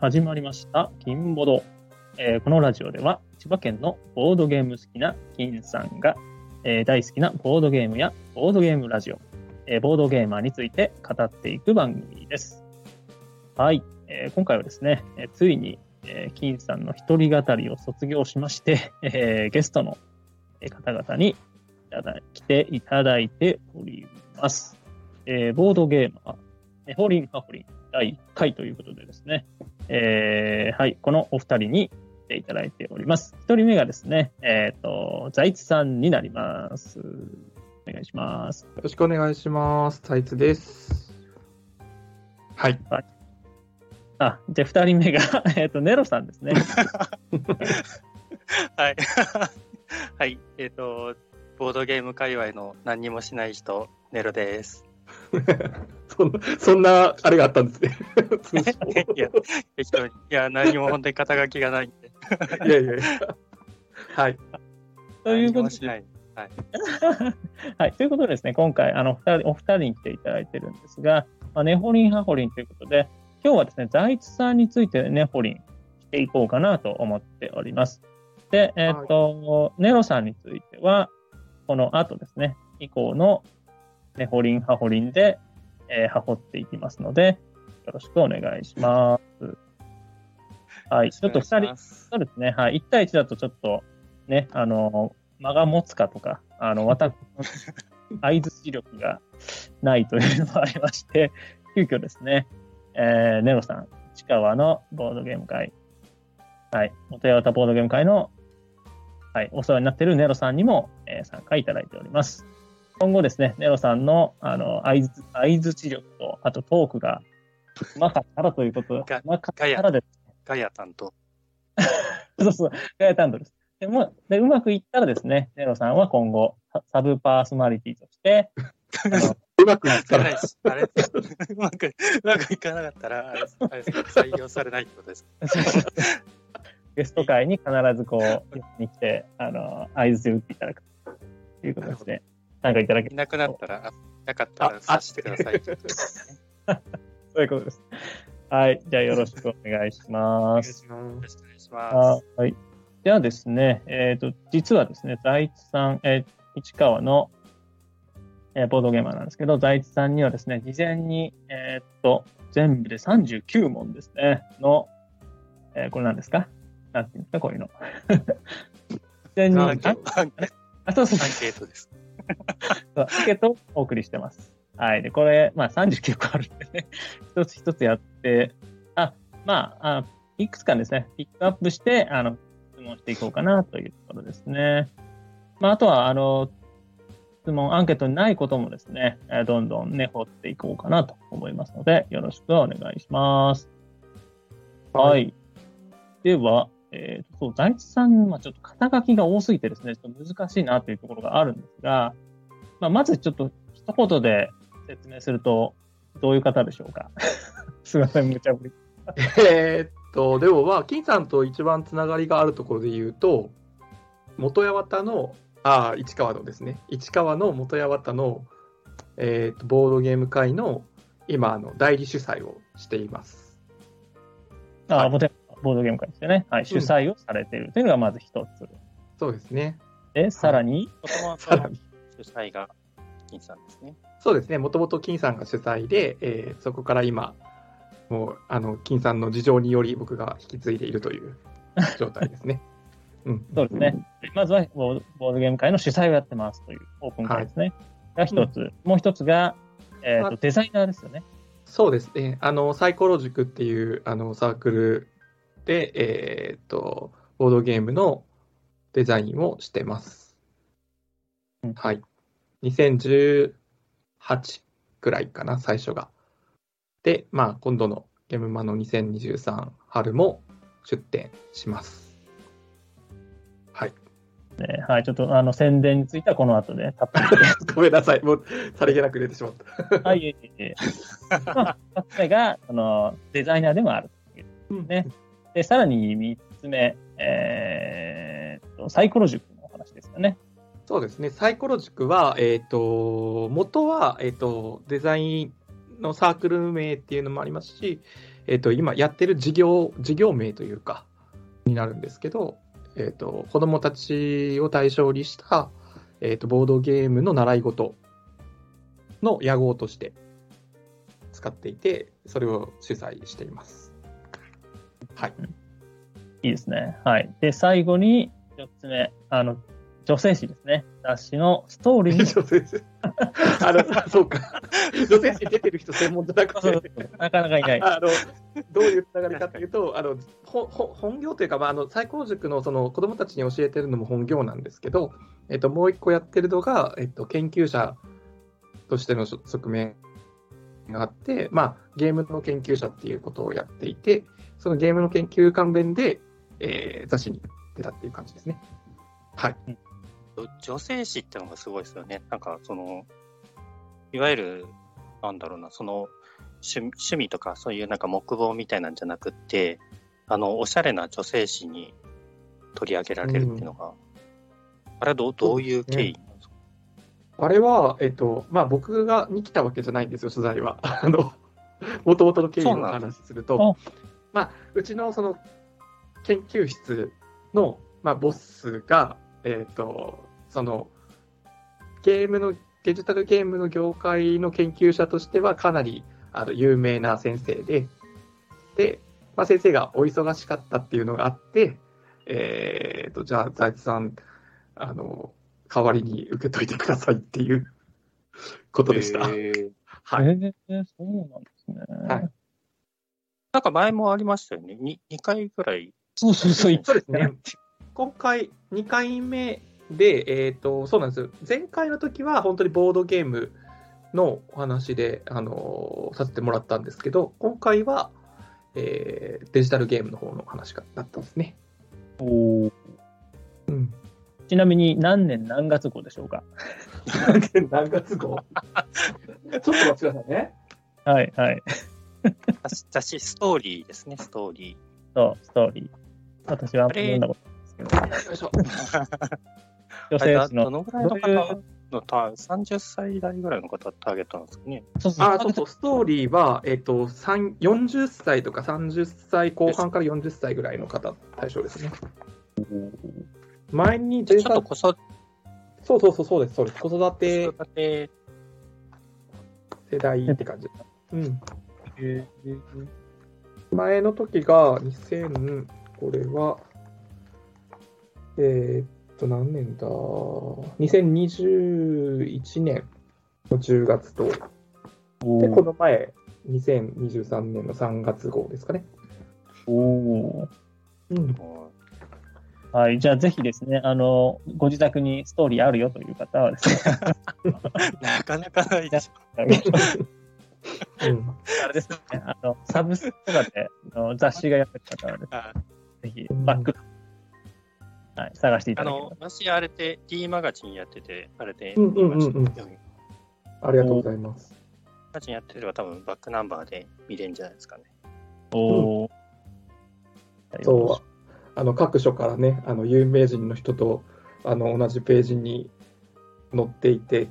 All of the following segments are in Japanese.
始まりました、金ボド。えーこのラジオでは、千葉県のボードゲーム好きな金さんが、えー大好きなボードゲームやボードゲームラジオ、えーボードゲーマーについて語っていく番組です。はい。え今回はですね、えついに、えー金さんの一人語りを卒業しまして、えゲストの方々にいただ来ていただいております。えボードゲーマー、えホーリンハホリン第1回ということでですね、えーはい、このお二人に来ていただいております。一人目がですね、えっ、と、財津さんになります。お願いします。よろしくお願いします。タイツです。はい。あ、じゃあ二人目が、えっ、と、ネロさんですね。はい。はい。えっ、と、ボードゲーム界隈の何にもしない人、ネロです。そんな、そんな、あれがあったんですね。いや、適当に。いや、何も本当に肩書きがないんで。いやいやいや。はい。ということで何もしない。はい。ということでですね、今回、あの、二人、お二人に来ていただいてるんですが、まあ、ネホリン、ハホリンということで、今日はですね、財津さんについてネホリンしていこうかなと思っております。で、えっ、と、ネロさんについては、この後ですね、以降のネホリン、ハホリンで、えー、ハホっていきますので、よろしくお願いします。はい。ちょっと二人、そうですね。はい。1対1だとちょっと、ね、あの、間が持つかとか、あの、私の 相づち力がないというのもありまして、急遽ですね、えー、ネロさん、市川のボードゲーム会、はい、元八幡ボードゲーム会の、はい、お世話になっているネロさんにも、えー参加いただいております。今後ですね、ネロさんの、あの、相づ相づち力と、あとトークがうまかったらということ、うがまかったらですガヤ担当。そうそう、ガヤ担当です。でもで、うまくいったらですね、ネロさんは今後、ササブパーソナリティとして、うまくいったら、あれ、うまく、うまくいかなかったら、あれあれ採用されないってことですか。ゲスト会に必ずこう、に来て、あの、合図を打っていただくということですね。参加いただけいなくなったら、あなかったらさしてください。そういうことです。はい。じゃあよろしくお願いしおます。よろす。しくお願いします。はい。ではですね、えっ、と、実はですね、財津さん、えー市川の、えーボードゲーマーなんですけど、財津さんにはですね、事前に、えーっと、全部で39問ですね、の、えーこれ何ですか？なんていうんですか、こういうの。事前に、あアンケートアンあそうそうアンケートです。そうアンケートをお送りしてます。はい。で、これ、まあ39個あるんでね、一つ一つやって、あ、まあ、あいくつかですね、ピックアップして、あの、質問していこうかなというところですね。まあ、あとは、あの、質問、アンケートにないこともですね、えーどんどんね、掘っていこうかなと思いますので、よろしくお願いします。はい。では、えーと、そう、財津さん、まあ、ちょっと肩書きが多すぎてですね、ちょっと難しいなというところがあるんですが、まあ、まずちょっと一言で説明すると、どういう方でしょうか？すいません、無茶ぶり。えーっと、でもまあ、金さんと一番つながりがあるところで言うと、元八幡の、ああ、市川のですね、市川の元八幡の、えーっと、ボードゲーム会の、今、あの、代理主催をしています。あ、はいボテボードゲーム会ですよね。はい、主催をされているというのがまず一つ。そうですね。で、さらに、さらに。主催が金さんですね。そうですね、もともと金さんが主催で、えーそこから今、もう、あの、金さんの事情により僕が引き継いでいるという 状態ですね。うん。そうですね。まずはボードボードゲーム会の主催をやってますというオープン会ですね。が一つ。もう一つが、えっ、まと、デザイナーですよね。そうですね。あの、サイコロ塾っていう、あの、サークルで、えーっと、ボードゲームのデザインをしてます。うんはい。2018くらいかな、最初が。で、まあ、今度のゲームマの2023春も出展します。はい。ねはい、ちょっとあの宣伝についてはこの後で たっぷり。ごめんなさい。もう、さりげなく出てしまった。はい、いえいえいえ。まあ、が、その、デザイナーでもあるというね。で、さらに三つ目、えーと、サイコロ塾のお話ですよね。そうですね、サイコロ塾は、えっ、と、元は、えっ、と、デザインのサークル名っていうのもありますし、えっ、と、今やってる事業、事業名というか、になるんですけど、えっ、と、子供たちを対象にした、えっ、と、ボードゲームの習い事の屋号として使っていて、それを主催しています。はい。いいですね。はい。で、最後に、4つ目、あの、女性誌ですね。雑誌のストーリーに 女性誌あの、そうか。女性誌に出てる人専門じゃなくて、なかなかいない。あのどういうつながりかというと、あのほほ本業というか、まあ、あの最高塾のその子どもたちに教えてるのも本業なんですけど、えっと、もう一個やってるのが、えっと、研究者としての側面があって、まあ、ゲームの研究者っていうことをやっていて、そのゲームの研究関連で、えー雑誌に出たっていう感じですね。はい。女性誌ってのがすごいですよね。なんか、その、いわゆる、なんだろうな、その、趣趣味とかそういうなんか木棒みたいなんじゃなくって、あの、おしゃれな女性誌に取り上げられるっていうのが、あれはどうどういう経緯なんですか、あれは、えっと、まあ、僕がに来たわけじゃないんですよ、取材は。あの、もともとの経緯の話すると、まあ、うちのその研究室の、まあ、ボスが、えっと、その、ゲームの、デジタルゲームの業界の研究者としてはかなりあの有名な先生で、で、まあ、先生がお忙しかったっていうのがあって、えっと、じゃあ、財津さん、あの、代わりに受けといてくださいっていうことでした。へーはい。えーそうなんですね。はいなんか前もありましたよね。2, 2回ぐらい。そうそうそう。そうですね。今回、2回目で、えっ、と、そうなんですよ。前回の時は本当にボードゲームのお話で、あのさせてもらったんですけど、今回は、えーデジタルゲームの方の話がだったんですね。おーうん。ちなみに何年何月号でしょうか？何月号？ちょっと待ってくださいね。はいはい。雑誌雑誌ストーリーですね、ストーリそう、ストーリー。私は読んだことないですよいしょ。ー。けど、女性誌の。どのぐらいの方？のター30歳代ぐらいの方ターゲットなんですかね。そうそうあ、そうそう、ストーリーは、えっ、と、3 40歳とか30歳後半から40歳ぐらいの方対象ですね。前にちょっと子育そうそうそう、そうです、そうです。子育てて、世代って感じ。うん。前の時が2000、これは、えーっと、何年だ ?2021 年の10月と、で、この前、2023年の3月号ですかね。おーうん。はい、じゃあぜひですね、あの、ご自宅にストーリーあるよという方はですね、なかなかないでしょ。うん、あれですね、あの、サブスクとかであの雑誌がやってる方はです。ね、あ。ぜひバック、はい、探していたあだければ。の、私、あれで D マガジンやってて、あれでうんうんうんありがとうございます。マガジンやってれば多分バックナンバーで見れるんじゃないですかね。おー。そう、あの各所からね、あの有名人の人とあの同じページに載っていて、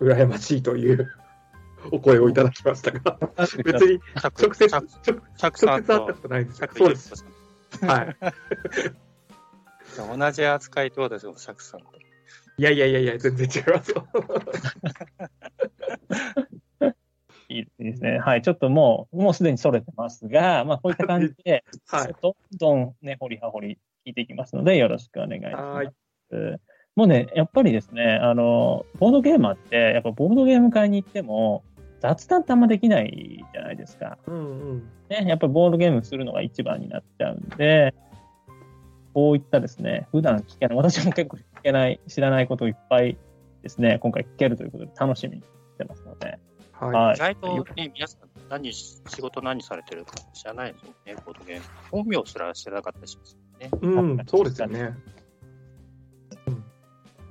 う羨ましいというお声をいただきましたが、別に直接、直接会ったとことないんですそうです。はい。同じ扱いってことですよ、シャクさんと。いやいやいやいや、全然違いますよ。いいですね。はい、ちょっともう、もうすでにそれてますが、まあ、こういった感じで、はい。どんどんね、掘り葉掘り聞いていきますので、よろしくお願いします。はいもうね、やっぱりですね、あの、ボードゲーマーって、やっぱボードゲーム会に行っても、雑談ってあんまできないじゃないですか。うんうん。ね、やっぱりボードゲームするのが一番になっちゃうんで、こういったですね、普段聞けない、私も結構聞けない、知らないことをいっぱいですね、今回聞けるということで楽しみにしてますので、はい。はい意外とね、皆さん何し、仕事何されてるか知らないですよね、ボードゲーム。本名すら知らなかったりしますよね。うん、そうですよね。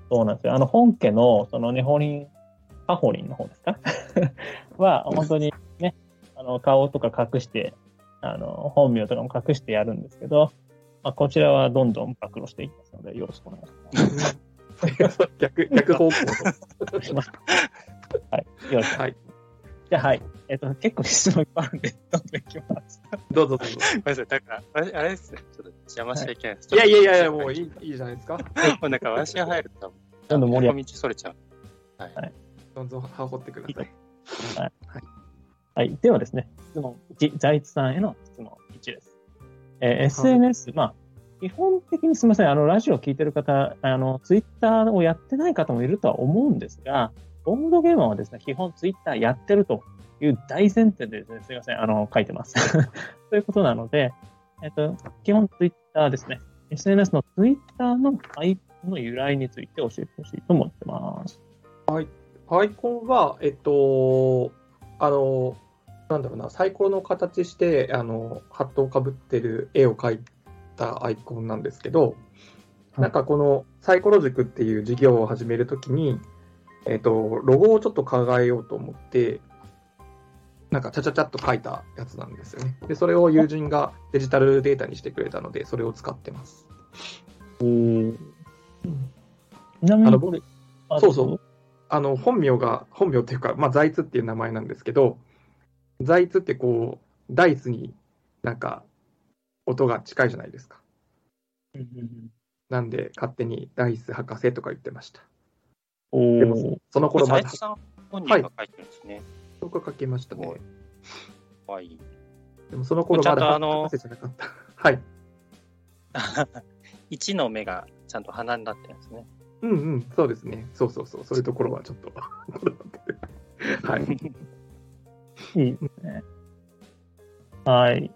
そうなんですよ。あの、本家の、その、ネホリン、カホリンの方ですか？は、本当にね、あの、顔とか隠して、あの、本名とかも隠してやるんですけど、まあ、こちらはどんどん暴露していきますので、よろしくお願いし 逆、逆方向ます。はい。よろしく。はい。じゃあ、はい。えっ、と、結構質問いっぱいあるんで、どんどんいきます。どうぞどうぞ。ごめんなさい、だから、あれあれですね、ちょっと邪魔しちゃいけないです。いやいやいやいや、もういいいいじゃないですか。もうなんか私が入ると、どんどん盛り上が道それちゃう。はい。どんどん羽織ってください。はい。ではですね、質問1、財津さんへの質問1です。えー SNS、まあ、基本的にすみません、あの、ラジオを聞いてる方、あの、ツイッターをやってない方もいるとは思うんですが、ボードゲーマーはですね、基本ツイッターやってるという大前提でですね、すみません、あの、書いてます。ということなので、えっと、基本ツイッターですね。SNS のツイッターのアイコンの由来について教えてほしいと思ってます。アイコンは、えっと、あの、なんだろうな、サイコロの形して、あの、ハットをかぶってる絵を描いたアイコンなんですけど、いなんかこのサイコロ塾っていう事業を始めるときに、えっと、ロゴをちょっと考えようと思って、なんかちゃちゃちゃっと書いたやつなんですよね。で、それを友人がデジタルデータにしてくれたので、それを使ってます。おーちなみあのにそうそう。あの、本名が、本名っていうか、まあ、財津っていう名前なんですけど、財津ってこう、ダイスになんか、音が近いじゃないですか。なんで、勝手にダイス博士とか言ってました。おでもー、その頃まだ財津、さん本人が書いてるんですね。僕が書きましたねすごい。でもその頃まだあの博士じゃなかった。はい。1の目がちゃんと鼻になってるんですね。うんうん、そうですね。そうそうそう。そういうところはちょっと。はい。いいですね。はい。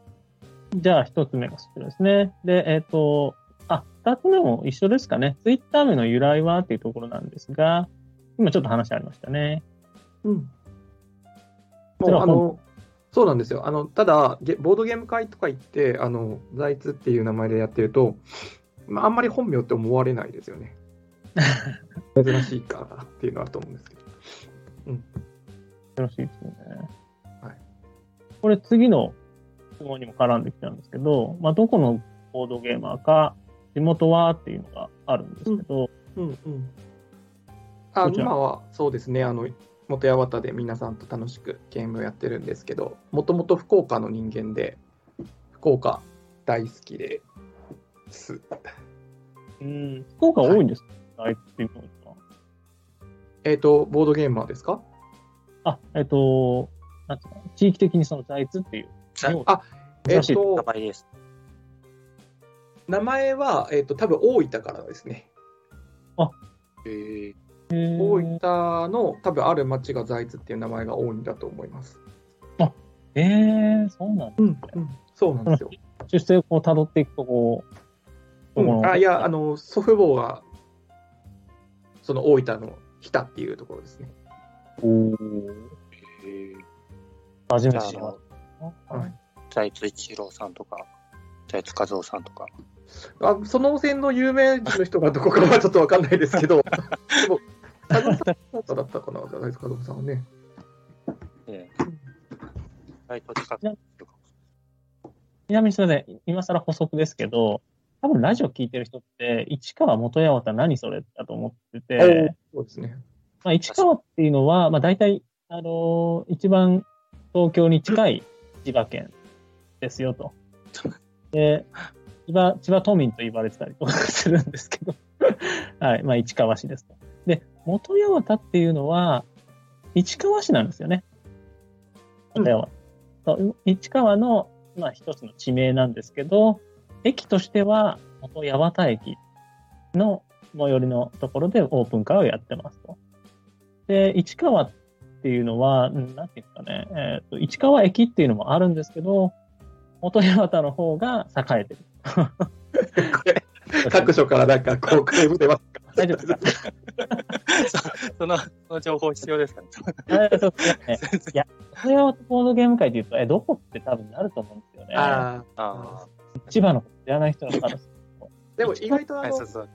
じゃあ、一つ目がそちらですね。で、えっ、と、あ、二つ目も一緒ですかね。ツイッター名の由来はっていうところなんですが、今ちょっと話ありましたね。うん。もうあの、そうなんですよ。あの、ただ、ゲボードゲーム会とか行って、あの、財津っていう名前でやってると、まあ、あんまり本名って思われないですよね。珍しいかなっていうのはあると思うんですけど。よろしいですよね。はい。これ次の質問にも絡んできたんですけど、まあ、どこのボードゲーマーか、地元はっていうのがあるんですけど、うんうん。あこちら今はそうですね、あの、元八幡で皆さんと楽しくゲームをやってるんですけど、もともと福岡の人間で、福岡大好きです。うん、福岡多いんですか、あいつっていうのは。えっ、と、ボードゲーマーですか？あ、えっ、と、なんていうかな地域的にその財津っていう。あえっ、珍しいと名、前です。名前は、えっ、と、多分大分からですね。へー大分の多分ある町が財津っていう名前が多いんだと思います。えー、そうなんだ。うん、そうなんですよ。出世をこう辿っていくと、こう、うん、あいや、あの、祖父母が、その大分の日田っていうところですね。おーへー初めじゃああて知りまた。はい財津一郎さんとか、財津和夫さんとか。あその線の有名人の人がどこかはちょっとわかんないですけど、でも、加藤さんそうだったかな、大津加藤さんはね。ええかもちなみにすみません、今更補足ですけど、多分ラジオ聞いてる人って、市川元八幡何それだと思ってて、そうですね。まあ、市川っていうのは、まあ、大体、あのー一番東京に近い千葉県ですよと。で、千葉、千葉都民と言われてたりとかするんですけど、はい、まあ、市川市ですと。で、元八幡っていうのは、市川市なんですよね。元八幡。市川の、まあ、一つの地名なんですけど、駅としては、元八幡駅の最寄りのところでオープンカーをやってますと。で、市川っていうのは、うんなんていうんですかね、えっ、と、市川駅っていうのもあるんですけど、元八幡の方が栄えてる。これ、各所からなんかこう、クレーム出ますか？大丈夫ですかその、その情報必要ですか？ね。あそうですね。いや、元八幡ボードゲーム会で言うと、え、どこって多分なると思うんですよね。ああ千葉の知らない人の。でも意外とあ、はい、そう、そう。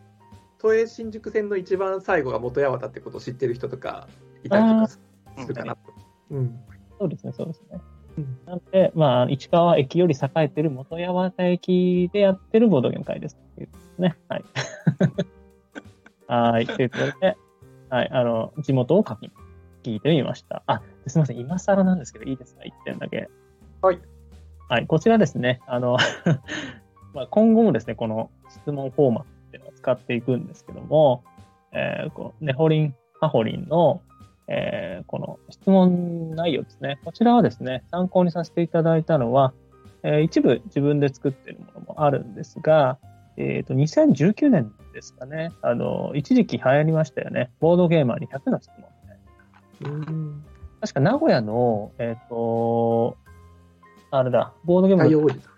都営新宿線の一番最後が元八幡ってことを知ってる人とかいたりとかするかなと。うん。そうですね、そうですねうん。なんで、まあ、市川駅より栄えてる元八幡駅でやってるボードゲーム会です。っていうことですね。はい。はい。ということで、はい、あの、地元を書き、聞いてみました。あ、すみません、今更なんですけど、いいですか、1点だけ。はい。はい、こちらですね、あの、まあ今後もですね、この質問フォーマットっていうのを使っていくんですけども、えー、こうネホリン、ハホリンの、えー、この質問内容ですね。こちらはですね、参考にさせていただいたのは、えー、一部自分で作っているものもあるんですが、えっ、と、2019年ですかね、あの、一時期流行りましたよね。ボードゲーマーに100の質問。確か名古屋の、えっ、と、あれだ、ボードゲームの太陽王子さん。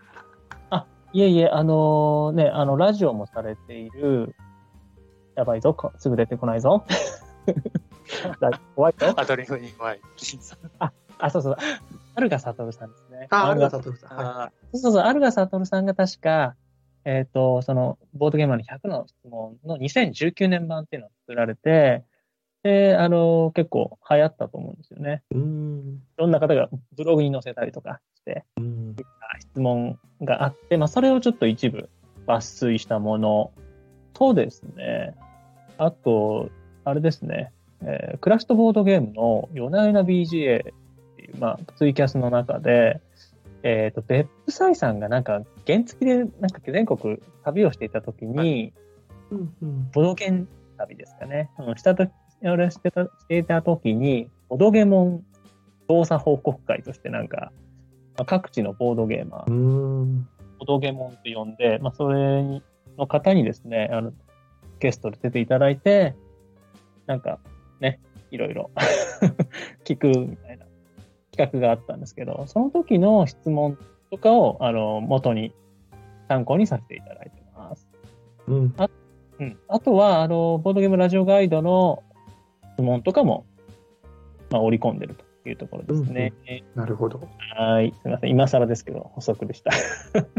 いえいえ、あのね、あの、ラジオもされている、やばいぞ、こすぐ出てこないぞ。だ 怖いぞ。アドリブに怖い。金さんあ、そうそう。アルガサトルさんですね。あ、あアルガるがさとさん。はあそうそう、アルガサトルさんが確か、えっ、と、その、ボードゲーマーの100の質問の2019年版っていうのを作られて、で、あの結構流行ったと思うんですよね。い。うん。いろんな方がブログに載せたりとかして、うん。質問があって、まあ、それをちょっと一部抜粋したものとですね、あと、あれですね、えークラフトボードゲームの夜な夜な BGA っていう、まあ、ツイキャスの中で、えっ、と、別府サイさんがなんか原付でなんか全国旅をしていたときに、うん。うん。ボドゲン旅ですかね。うん、したとき、あれしてた、していたときに、ボドゲモン調査報告会としてなんか、まあ各地のボードゲーマーう、ん。ボドゲモンって呼んで、まあ、それにの方にですね、あの、ゲストで出ていただいて、なんか、ね、いろいろ 聞くみたいな企画があったんですけど、その時の質問とかを、あの、元に参考にさせていただいてます。うん。うん。あとは、あの、ボードゲームラジオガイドの質問とかも、まあ、織り込んでるというところですね。なるほど。はい。すみません。今更ですけど、補足でした。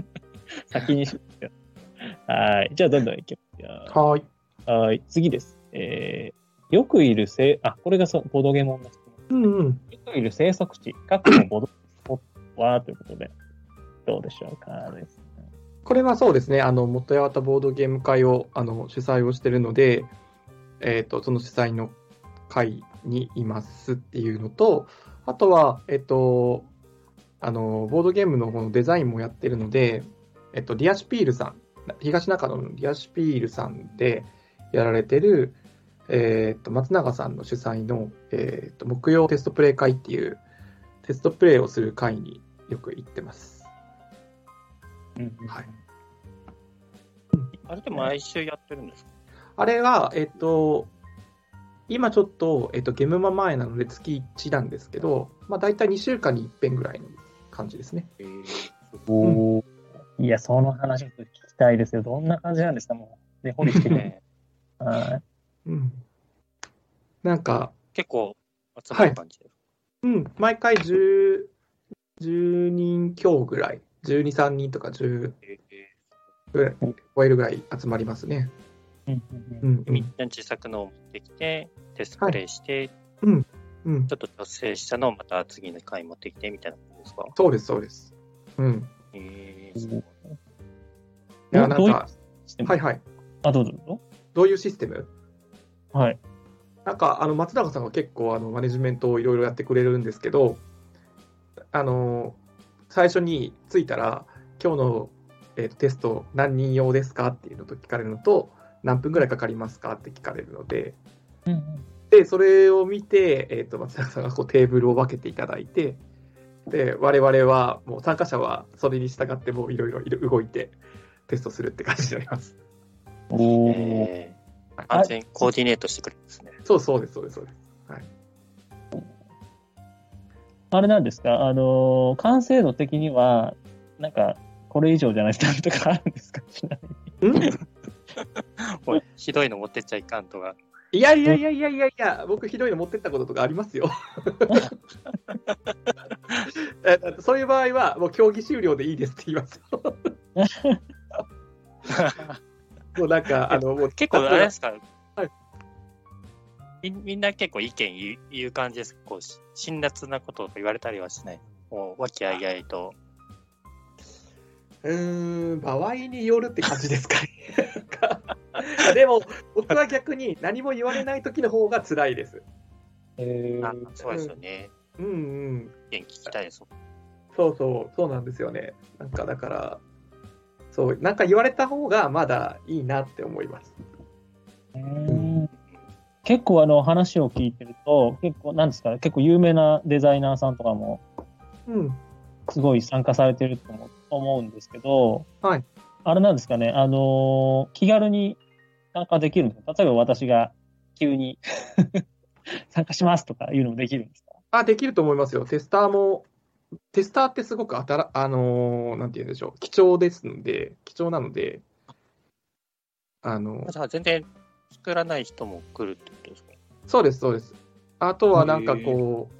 先にしますよ。はい。じゃあ、どんどんいきますよ。はーい。はい。次です。えー、よくいるせあ、これがそうボードゲームの質問。うんうん。よくいる生息地、過去のボードスポットはということで、どうでしょうかです。これはそうですね、あの元八幡ボードゲーム会をあの主催をしているので、えー、とその主催の会にいますっていうのと、あとは、えっ、と、あのボードゲームの方のデザインもやってるので、えっ、と、リアシュピールさん、東中野のリアシュピールさんでやられてる、えっ、と松永さんの主催の、えっ、と木曜テストプレイ会っていうテストプレイをする会によく行ってます。うんはい。あれでも毎週やってるんですか？あれは、えっと、今ちょっと、えっと、ゲームマ前なので月1なんですけど、まあ大体2週間に1遍ぐらいの感じですね。えーおーいや、その話を聞きたいですよ。どんな感じなんですかもう。で、掘りして。ね はい。うん。なんか、結構集まる感じです。うん、毎回10、10人強ぐらい、12、3人とか10えぐらい、超えるぐらい集まりますね。うんううんん、ーみんな小さくのを持ってきて、テストプレイして、うん。ちょっと調整したのをまた次の回持ってきてみたいなことですか？そうです、そうです。うん。えー、うんいや、なんどういうか、システム？はいはい。あ、どうぞどうぞ。どういうシステム？はい。なんか、あの、松永さんが結構、あの、マネジメントをいろいろやってくれるんですけど、あの、最初に着いたら、今日の、えーとテスト何人用ですか？っていうのと聞かれるのと、何分ぐらいかかりますかって聞かれるので、うんうんで、それを見て、えー、と松永さんがこうテーブルを分けていただいて、で、我々は、もう参加者はそれに従ってもういろいろ動いてテストするって感じになります。おーえー、完全にコーディネートしてくれるんですね。そうそうです、そうです、そうです。あれなんですか？あのー、完成度的には、なんか、これ以上じゃないととかあるんですか？ちなみに。ひどいの持ってっちゃいかんとか。いやいやいやいやいやいや、僕ひどいの持ってったこととかありますよ。えそういう場合は、もう競技終了でいいですって言いますよ。もうなんか、あの、もう結構あれですか、はいみみんな結構意見言う言う感じですか？こうし辛辣なこととか言われたりはしない？もう和気あいあいと。うーん、場合によるって感じですかね。でも、僕は逆に何も言われない時の方が辛いです。えあそうですよね。うんうん。意見聞きたいです。そうそう、そうなんですよね。なんかだから、そう、なんか言われた方がまだいいなって思います。ー結構あの話を聞いてると、結構なんですかね、結構有名なデザイナーさんとかもうん。すごい参加されてると思思うんですけど、はい。あれなんですかね、あのー気軽に参加できるんですか？例えば私が急に 参加しますとかいうのもできるんですか？あ、できると思いますよ。テスターも、テスターってすごくあたら、あのーなんて言うんでしょう、貴重ですので、貴重なので、あの、じゃあ全然作らない人も来るってことですか？そうです、そうです。あとはなんかこう、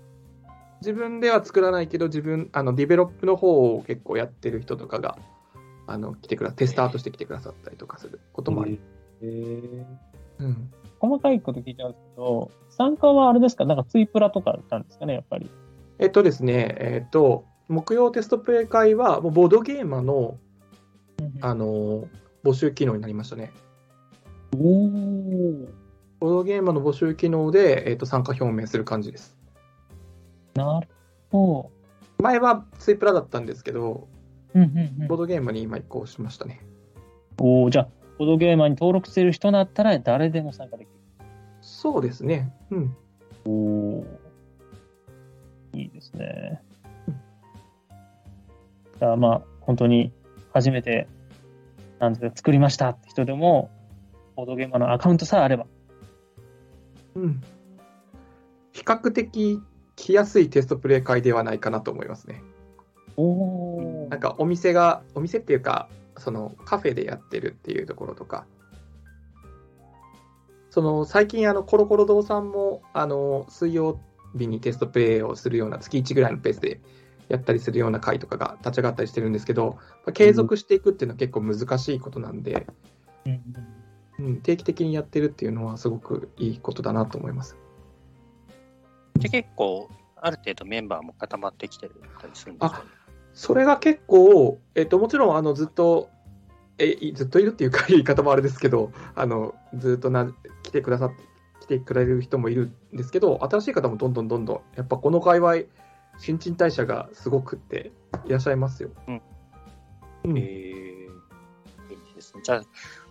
自分では作らないけど、自分、あの、ディベロップの方を結構やってる人とかが、あの、来てくだ、テスターとして来てくださったりとかすることもあり、うん。細かいこと聞いちゃうんですけど、参加はあれですか？なんかツイプラとかなんですかね、やっぱり。えっとですね、えっと、木曜テストプレイ会は、もうボードゲーマーの、あの、募集機能になりましたね。おーボードゲーマーの募集機能で、えっと、参加表明する感じです。なるほ前はツイプラだったんですけど、ど。うんうんうんボードゲーマーに今移行しましたね。おーじゃあ、ボードゲーマーに登録してる人だったら誰でも参加できる。そうですね。うん。おーいいですね。じゃあまあ、本当に初めて、なんていうか作りましたって人でも、ボードゲーマーのアカウントさえあれば。うん。比較的来やすいテストプレイ会ではないかなと思いますね。おなんかお店が、お店っていうか、そのカフェでやってるっていうところとか、その最近あのコロコロ堂さんもあの水曜日にテストプレイをするような月1ぐらいのペースでやったりするような会とかが立ち上がったりしてるんですけど、まあ継続していくっていうのは結構難しいことなんで、うんうん、定期的にやってるっていうのはすごくいいことだなと思います。で結構、ある程度メンバーも固まってきてるたりするんですかね。それが結構、えっと、もちろんあのずっと、えいずっといるっていうか言い方もあれですけど、あのずっとな来てくださって、来てくれる人もいるんですけど、新しい方もどんどんどんどん、やっぱこの界隈、新陳代謝がすごくっていらっしゃいますよ。うんうんえー、いいですね。じゃあ、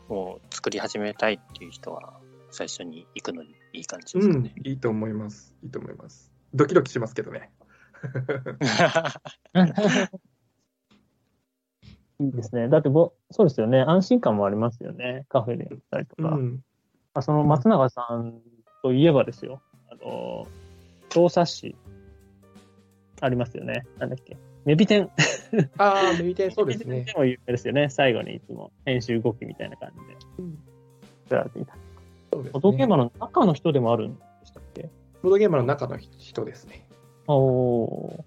もう作り始めたいっていう人は、最初に行くのにいい感じですうんいいと思います。いいと思います。ドキドキしますけどね。いいですね。だってぼ、そうですよね。安心感もありますよね。カフェでやったりとか。うん、あその松永さんといえばですよ。あの、調査誌、ありますよね。なんだっけ。メビテン。ああ、メビテンそうですねメビテン。も有名ですよね。最後にいつも編集動きみたいな感じでうん作られていた。そうですボードゲーねマーの中の人でもあるんでしたっけ？ボードゲーマーの中の人ですね。おー。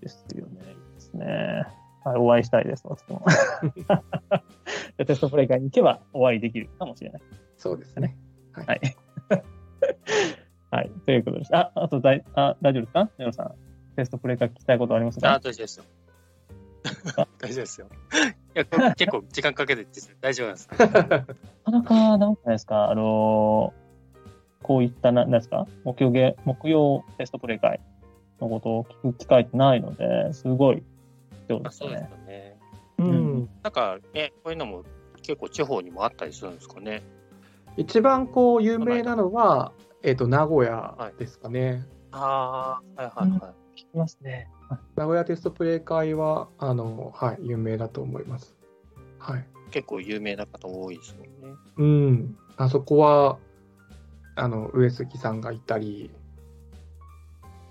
ですよね。いいですね。はい、お会いしたいです、私も。テストプレイ会に行けばお会いできるかもしれない。そうですね。はい。はい。ということです。あ、あとだい、あ、大丈夫ですか？ネロさん。テストプレイ会聞きたいことありますあ、か大丈夫ですよ。大丈夫ですよ。いや、これ 結構時間かけてです大丈夫なんです。なかなか、なんかないですかあのーこういった、ななんですか？木曜ゲ木曜テストプレイ会のことを聞く機会ってないので、すごい貴重ですあそうですね。よね。うんなんかね、こういうのも結構地方にもあったりするんですかね？一番こう有名なのは、えっと名古屋ですかね。ああ、はいはいはい。聞きますね。名古屋テストプレイ会はあの、はい、有名だと思います。はい。結構有名な方多いですもんね。うん。あそこは、あの、上杉さんがいたり、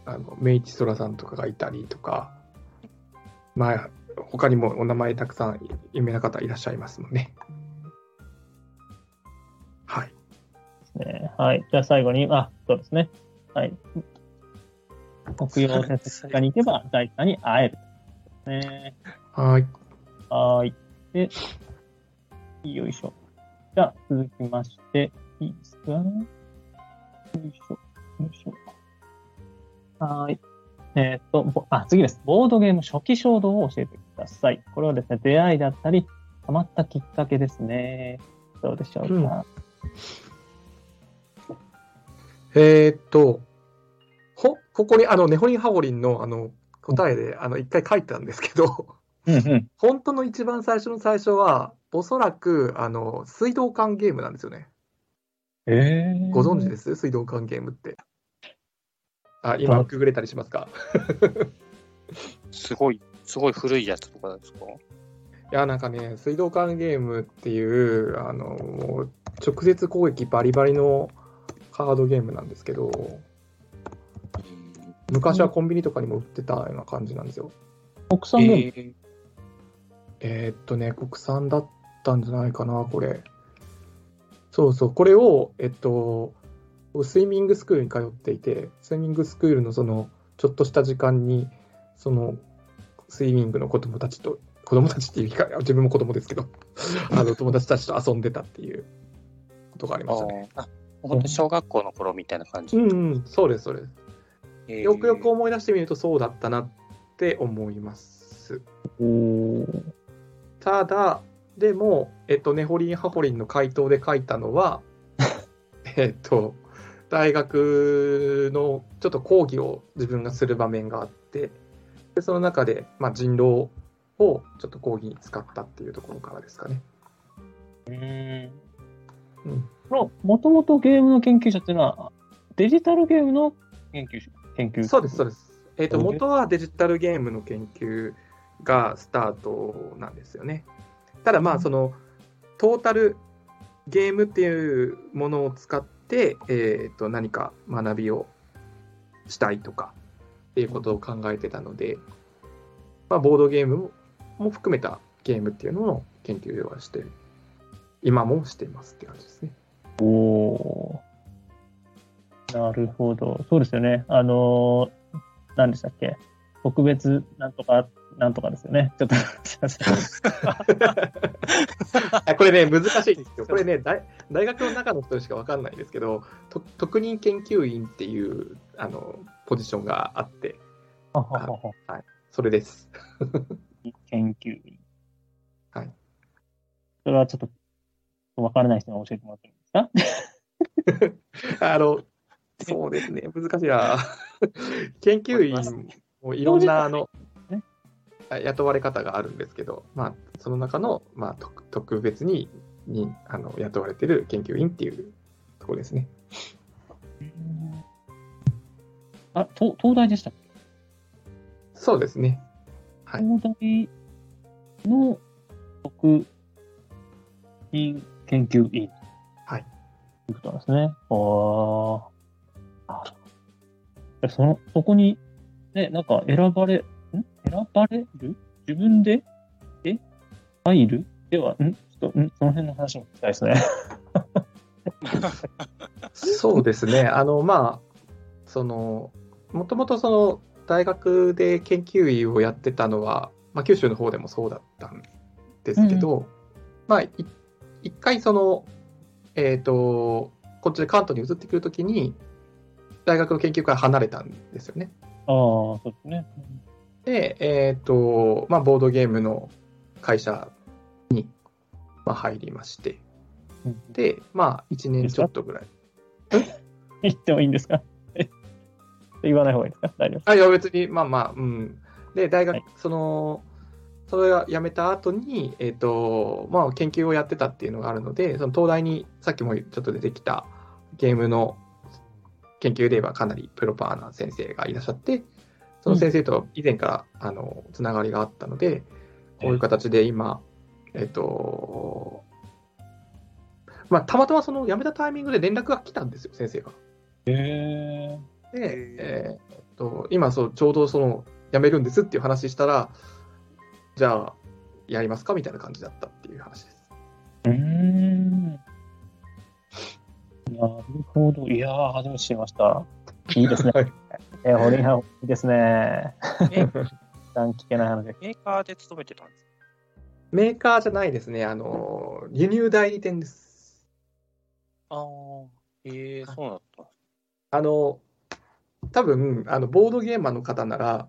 あの、明治空さんとかがいたりとか、まあ、他にもお名前たくさん有名な方いらっしゃいますもんね。はい。ですね。はい。じゃあ最後に、あ、そうですね。はい。木曜テストプレイ会に行けば、大地さんに会える。ね。はい。はーい。で、よいしょ。じゃあ、続きまして、いいですかよいしょ。よいしょ。はーい。えーっと、ぼあ、次です。ボードゲーム初期衝動を教えてください。これはですね、出会いだったり、ハマったきっかけですね。どうでしょうか？えーっと、ここにあのネホリン・ハホリンのあの答えであの一回書いたんですけど、うんうん。本当の一番最初の最初は、おそらくあの水道管ゲームなんですよね。えー、ご存知です？水道管ゲームって。あ、今、あググれたりしますか？すごい、すごい古いやつとかですか？いや、なんかね、水道管ゲームっていう、あの、もう直接攻撃バリバリのカードゲームなんですけど、昔はコンビニとかにも売ってたような感じなんですよ。国産ゲーム、えーえーっとね、国産だったんじゃないかな、これ。そうそう、これを、えっと、僕スイミングスクールに通っていて、スイミングスクールのその、ちょっとした時間に、その、スイミングの子供たちと、子供たちっていうか、自分も子供ですけど、あの友達たちと遊んでたっていうことがありましたね。あ、本当小学校の頃みたいな感じ？うんうん、そうです、そうです。えーよくよく思い出してみるとそうだったなって思います。おーただ、でも、えっと、ネホリン・ハホリンの回答で書いたのは、えっと、大学のちょっと講義を自分がする場面があって、でその中で、まあ、人狼をちょっと講義に使ったっていうところからですかね。うんもともとゲームの研究者っていうのは、デジタルゲームの研究者、研究そうです、そうです。えっーケー元はデジタルゲームの研究がスタートなんですよね。ただまあ、その、トータルゲームっていうものを使って、えっと、何か学びをしたいとかっていうことを考えてたので、まあ、ボードゲームもも含めたゲームっていうのの研究はして、今もしてますって感じですね。おーなるほど。そうですよね。あのー何でしたっけ？特別なんとか、なんとかですよね。ちょっと、すいません。あこれね、難しいですよ。これね、大大学の中の人にしか分かんないんですけど、と特任研究員っていうあのポジションがあって、ははははそれです。研究員。はい。それはちょっと、わからない人に教えてもらってもいいですか？あの、そうですね、難しいな。研究員もいろんなあのね雇われ方があるんですけど、まあ、その中の、まあ、特特別ににあの雇われてる研究員っていうところですね。あ、東東大でしたそうですね。はい東大の特任研究員。はい。ということなんですね。ああ。その、そこに、ね、なんか選ばれ、ん？選ばれる？自分で？え？入る？では、ん？ちょっと、ん？その辺の話も聞きたいですね。そうですね。あの、まあ、その、もともとその、大学で研究員をやってたのは、まあ、九州の方でもそうだったんですけど、まあ、い一回その、えっ、と、こっちで関東に移ってくるときに、大学の研究から離れたんですよね。ああ、そうですね。で、えっ、と、まあ、ボードゲームの会社に、まあ、入りまして、うんで、まあ、1年ちょっとぐらい。言 ってもいいんですか？え？言わない方がいいですか？大丈夫。あ、いや、別に、まあまあ、うん。で、大学、はいその、それが辞めた後に、えっ、と、まあ、研究をやってたっていうのがあるので、その東大に、さっきもちょっと出てきたゲームの研究ではかなりプロパーな先生がいらっしゃって、その先生と以前から、あの、つながりがあったので、こういう形で今、えっ、と、まあ、たまたまその辞めたタイミングで連絡が来たんですよ、先生が。へえ。で、えーっと今そう、ちょうどその辞めるんですっていう話したら、じゃあ、やりますかみたいな感じだったっていう話です。うーん。なるほど。いやー、初めて知りました。いいですね。はいえー、ねほりんはいいですね。え？普段聞けない話がメーカーで勤めてたんですメーカーじゃないですね、あの、輸入代理店です。ああ、ええそうだった。あの、多分あのボードゲーマーの方なら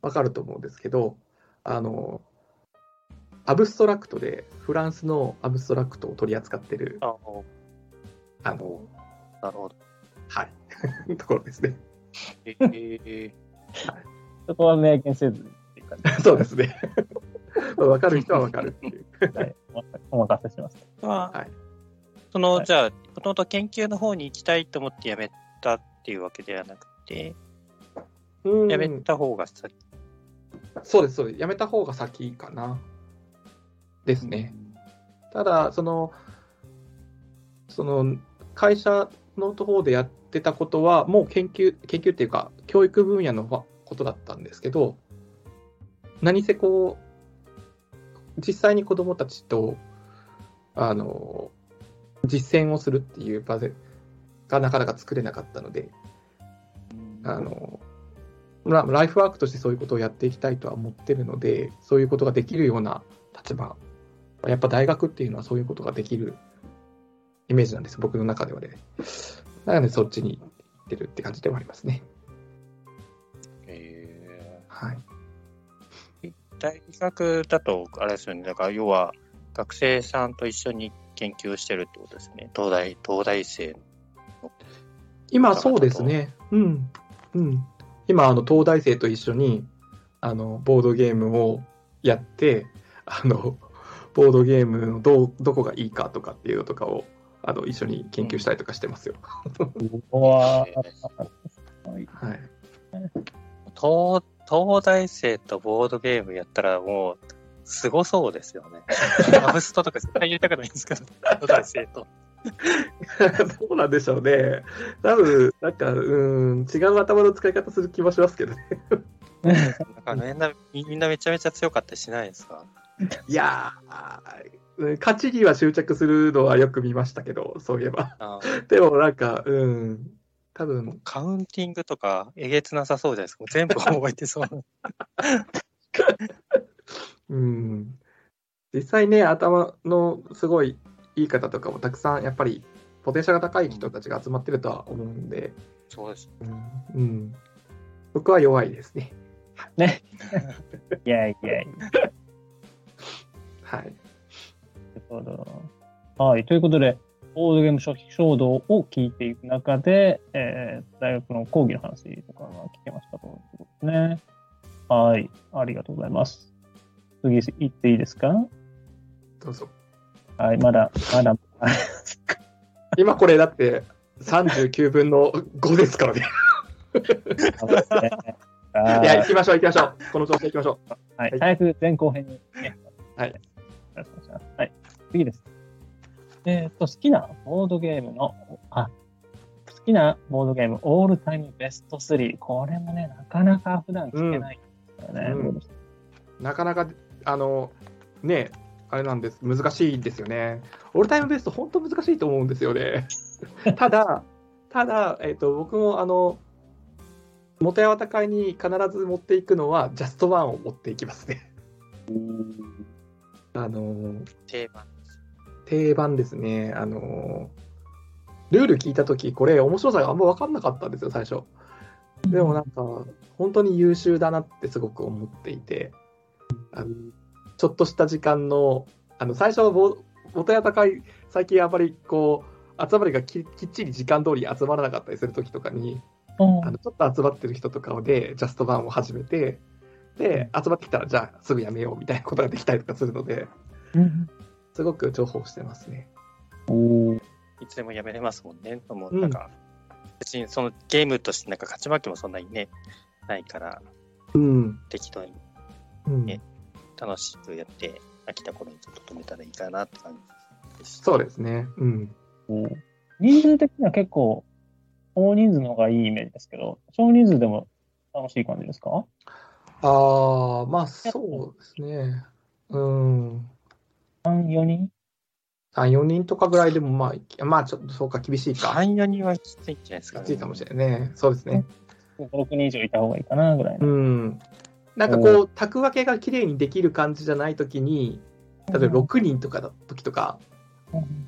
わかると思うんですけど、あの、アブストラクトで、フランスのアブストラクトを取り扱ってる、ああの、あ、なるほど。はい、ところですね。えー、そこは明言せずっていう感じ そうですね。わかる人はわかるっていう。はい、お任せします。は、はいその、はいじゃあ、もともと研究の方に行きたいと思って辞めたっていうわけではなくて、うん辞めた方が先。そうです、そうです。やめた方が先かな。ですね。ただ、その、その、会社の方でやってたことは、もう研究、研究っていうか、教育分野のことだったんですけど、何せこう、実際に子供たちと、あの、実践をするっていう場でがなかなか作れなかったので、あの、ライフワークとしてそういうことをやっていきたいとは思ってるので、そういうことができるような立場、やっぱ大学っていうのはそういうことができるイメージなんです、僕の中ではね。なので、そっちに行ってるって感じではありますね。えはい。ー大学だと、あれですよね、だから要は学生さんと一緒に研究してるってことですね。東大、東大生。今、そうですね。うん。うん。今、あの、東大生と一緒に、あの、ボードゲームをやって、あの、ボードゲームのどうどこがいいかとかっていうのとかを、あの、一緒に研究したりとかしてますよ。うわえーはいはい。東東大生とボードゲームやったらもう、すごそうですよね。アブストとか絶対言いたくないんですけど、東大生と。どうなんでしょうね。多分、なんか、うん、違う頭の使い方する気もしますけどね。なんかみんな、みんなめちゃめちゃ強かったりしないですか？いやー、うん勝ちには執着するのはよく見ましたけど、そういえば。あでもなんか、うん、多分、カウンティングとかえげつなさそうじゃないですか。もう全部覚えてそう。うん、実際ね、頭のすごいいい方とかもたくさん、やっぱり、ポテンシャルが高い人たちが集まってるとは思うんで、そうです。うん、うん僕は弱いですね。ね。いやいやいや。はい。なるほど。はい。ということで、ボードゲーム初期衝動を聞いていく中で、えー大学の講義の話とかが聞けましたということですね。はい。ありがとうございます。次行っていいですか？どうぞ。はい。まだ、まだ、今これだって39分の5ですからね。はいや、行きましょう、行きましょう。この調子で行きましょう。はいはい。早く前後編に、ね。はい。はい。次です。えっ、と、好きなボードゲームの、あ、好きなボードゲーム、オールタイムベスト3。これもね、なかなか普段聞けないですよね。うんうんなかなか、あの、ね、あれなんです、難しいんですよね。オールタイムベスト、本当難しいと思うんですよね。ただ、ただ、えっ、と、僕も、あの、元山高いに必ず持っていくのは、ジャストワンを持っていきますね。あの、定番。定番ですね。あの、ルール聞いたとき、これ、面白さがあんま分かんなかったんですよ、最初。でもなんか、本当に優秀だなってすごく思っていて、あのちょっとした時間の、あの最初はぼ元や高い、最近あまりこう、集まりがききっちり時間通り集まらなかったりするときとかに、うん。あのちょっと集まってる人とかで、ジャストバーンを始めて、で、集まってきたら、じゃあすぐやめようみたいなことができたりとかするので、うんすごく重宝してますね。おーいつでもやめれますもんね。もううんなんか、別にそのゲームとしてなんか勝ち負けもそんなにね、ないから、うん。適当にうんね楽しくやって、飽きた頃にちょっと止めたらいいかなって感じです。そうですね。うん。人数的には結構、大人数の方がいいイメージですけど、少人数でも楽しい感じですか？ああ、まあそうですね。うん。?3、4人？3、4人とかぐらいでも、まあ、まあちょっとそうか、厳しいか。3、4人はきついんじゃないですか、きついかもしれないね。そうですね。5、6人以上いた方がいいかな、ぐらいうの。ん。なんかこう、卓分けが綺麗にできる感じじゃないときに、例えば6人とかだ時とか、うん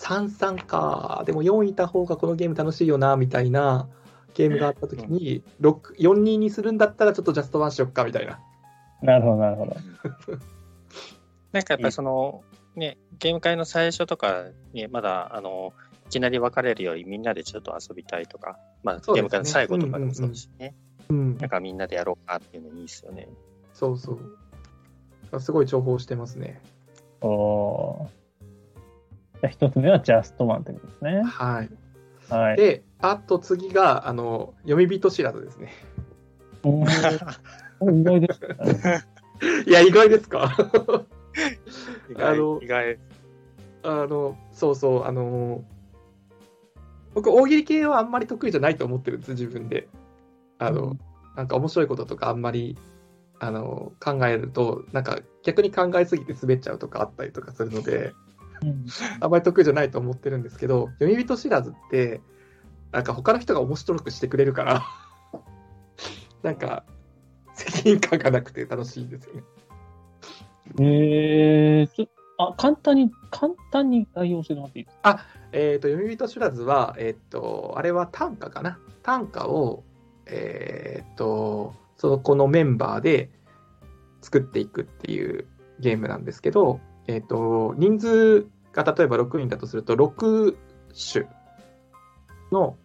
3、3か、でも4いた方がこのゲーム楽しいよな、みたいなゲームがあったときに、6 4人にするんだったらちょっとジャストワンしよっか、みたいな。なるほど、なるほど。なんかやっぱりその、ね、ゲーム会の最初とかに、まだ、あの、きなり別れるよりみんなでちょっと遊びたいとか、まあ、ゲーム会の最後とかでもそうですしね。うんなん、かみんなでやろうかっていうのいいですよね。そうそう。すごい重宝してますね。おーじゃあ一つ目はジャストマンということですね。はい。はい。で、あと次が、あの、読み人知らずですね。お 意外ですね。いや、意外ですか？意あの外、意外。あの、そうそう、あの、僕、大喜利系はあんまり得意じゃないと思ってるんです、自分で。あの、うんなんか面白いこととかあんまり、あの、考えると、なんか逆に考えすぎて滑っちゃうとかあったりとかするので、うんあんまり得意じゃないと思ってるんですけど、読み人知らずって、なんか他の人が面白くしてくれるから、なんか、責任感がなくて楽しいんですよね。えー、ちょあ、簡単に、簡単に概要教えてもらっていいですか？あえっ、と、読み人知らずは、えっ、と、あれは短歌かな。短歌を、えっ、と、そのこのメンバーで作っていくっていうゲームなんですけど、えっ、と、人数が例えば6人だとすると、6種の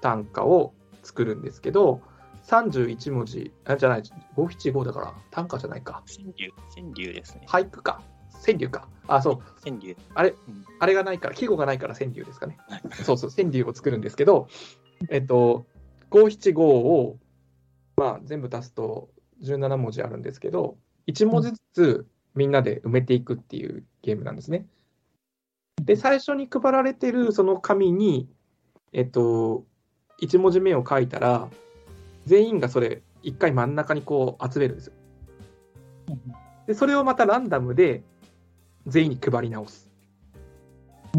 短歌を作るんですけど、31文字、あ、じゃない、五七五だから短歌じゃないか。川柳、川柳ですね。俳句か。川柳か。あ、そう。川柳。あれうん、あれがないから、季語がないから川柳ですかね。そうそう、川柳を作るんですけど、えっと、五七五を、まあ、全部足すと17文字あるんですけど、1文字ずつみんなで埋めていくっていうゲームなんですね。で、最初に配られてるその紙に、えっと、1文字目を書いたら、全員がそれ、1回真ん中にこう集めるんですよ。で、それをまたランダムで全員に配り直す。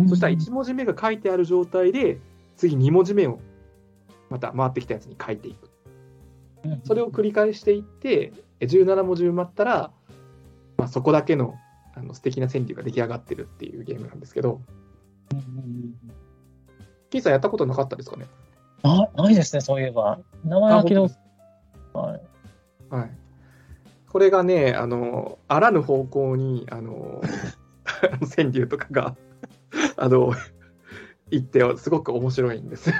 そしたら1文字目が書いてある状態で、次2文字目をまた回ってきたやつに書いていく。それを繰り返していって、え17文字埋まったら、まあ、そこだけのあの素敵な川柳が出来上がってるっていうゲームなんですけど、キーさんやったことなかったですかね？あ、ないですね、そういえば。名前は聞いはい。はい。これがね、あの、あらぬ方向に、あの、川柳とかが、あの、行って、すごく面白いんです。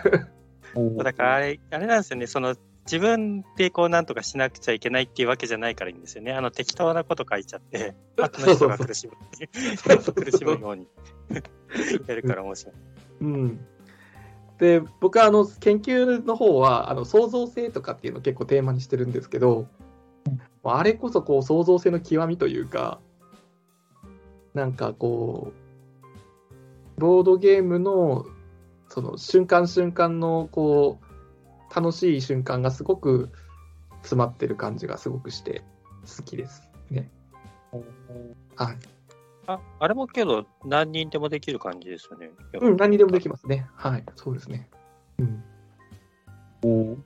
だからあれ、あれなんですよね、その、自分でこうなんとかしなくちゃいけないっていうわけじゃないからいいんですよね。あの適当なこと書いちゃって、後の人が苦しむ苦 しむように やるから面白い。うん。で、僕はあの研究の方はあの創造性とかっていうのを結構テーマにしてるんですけど、あれこそこう創造性の極みというか、なんかこう、ボードゲームのその瞬間瞬間のこう、楽しい瞬間がすごく詰まってる感じがすごくして好きですね。はい。あ、あれもけど何人でもできる感じですよね。うん、何にでもできますね。はい、そうですね。うん。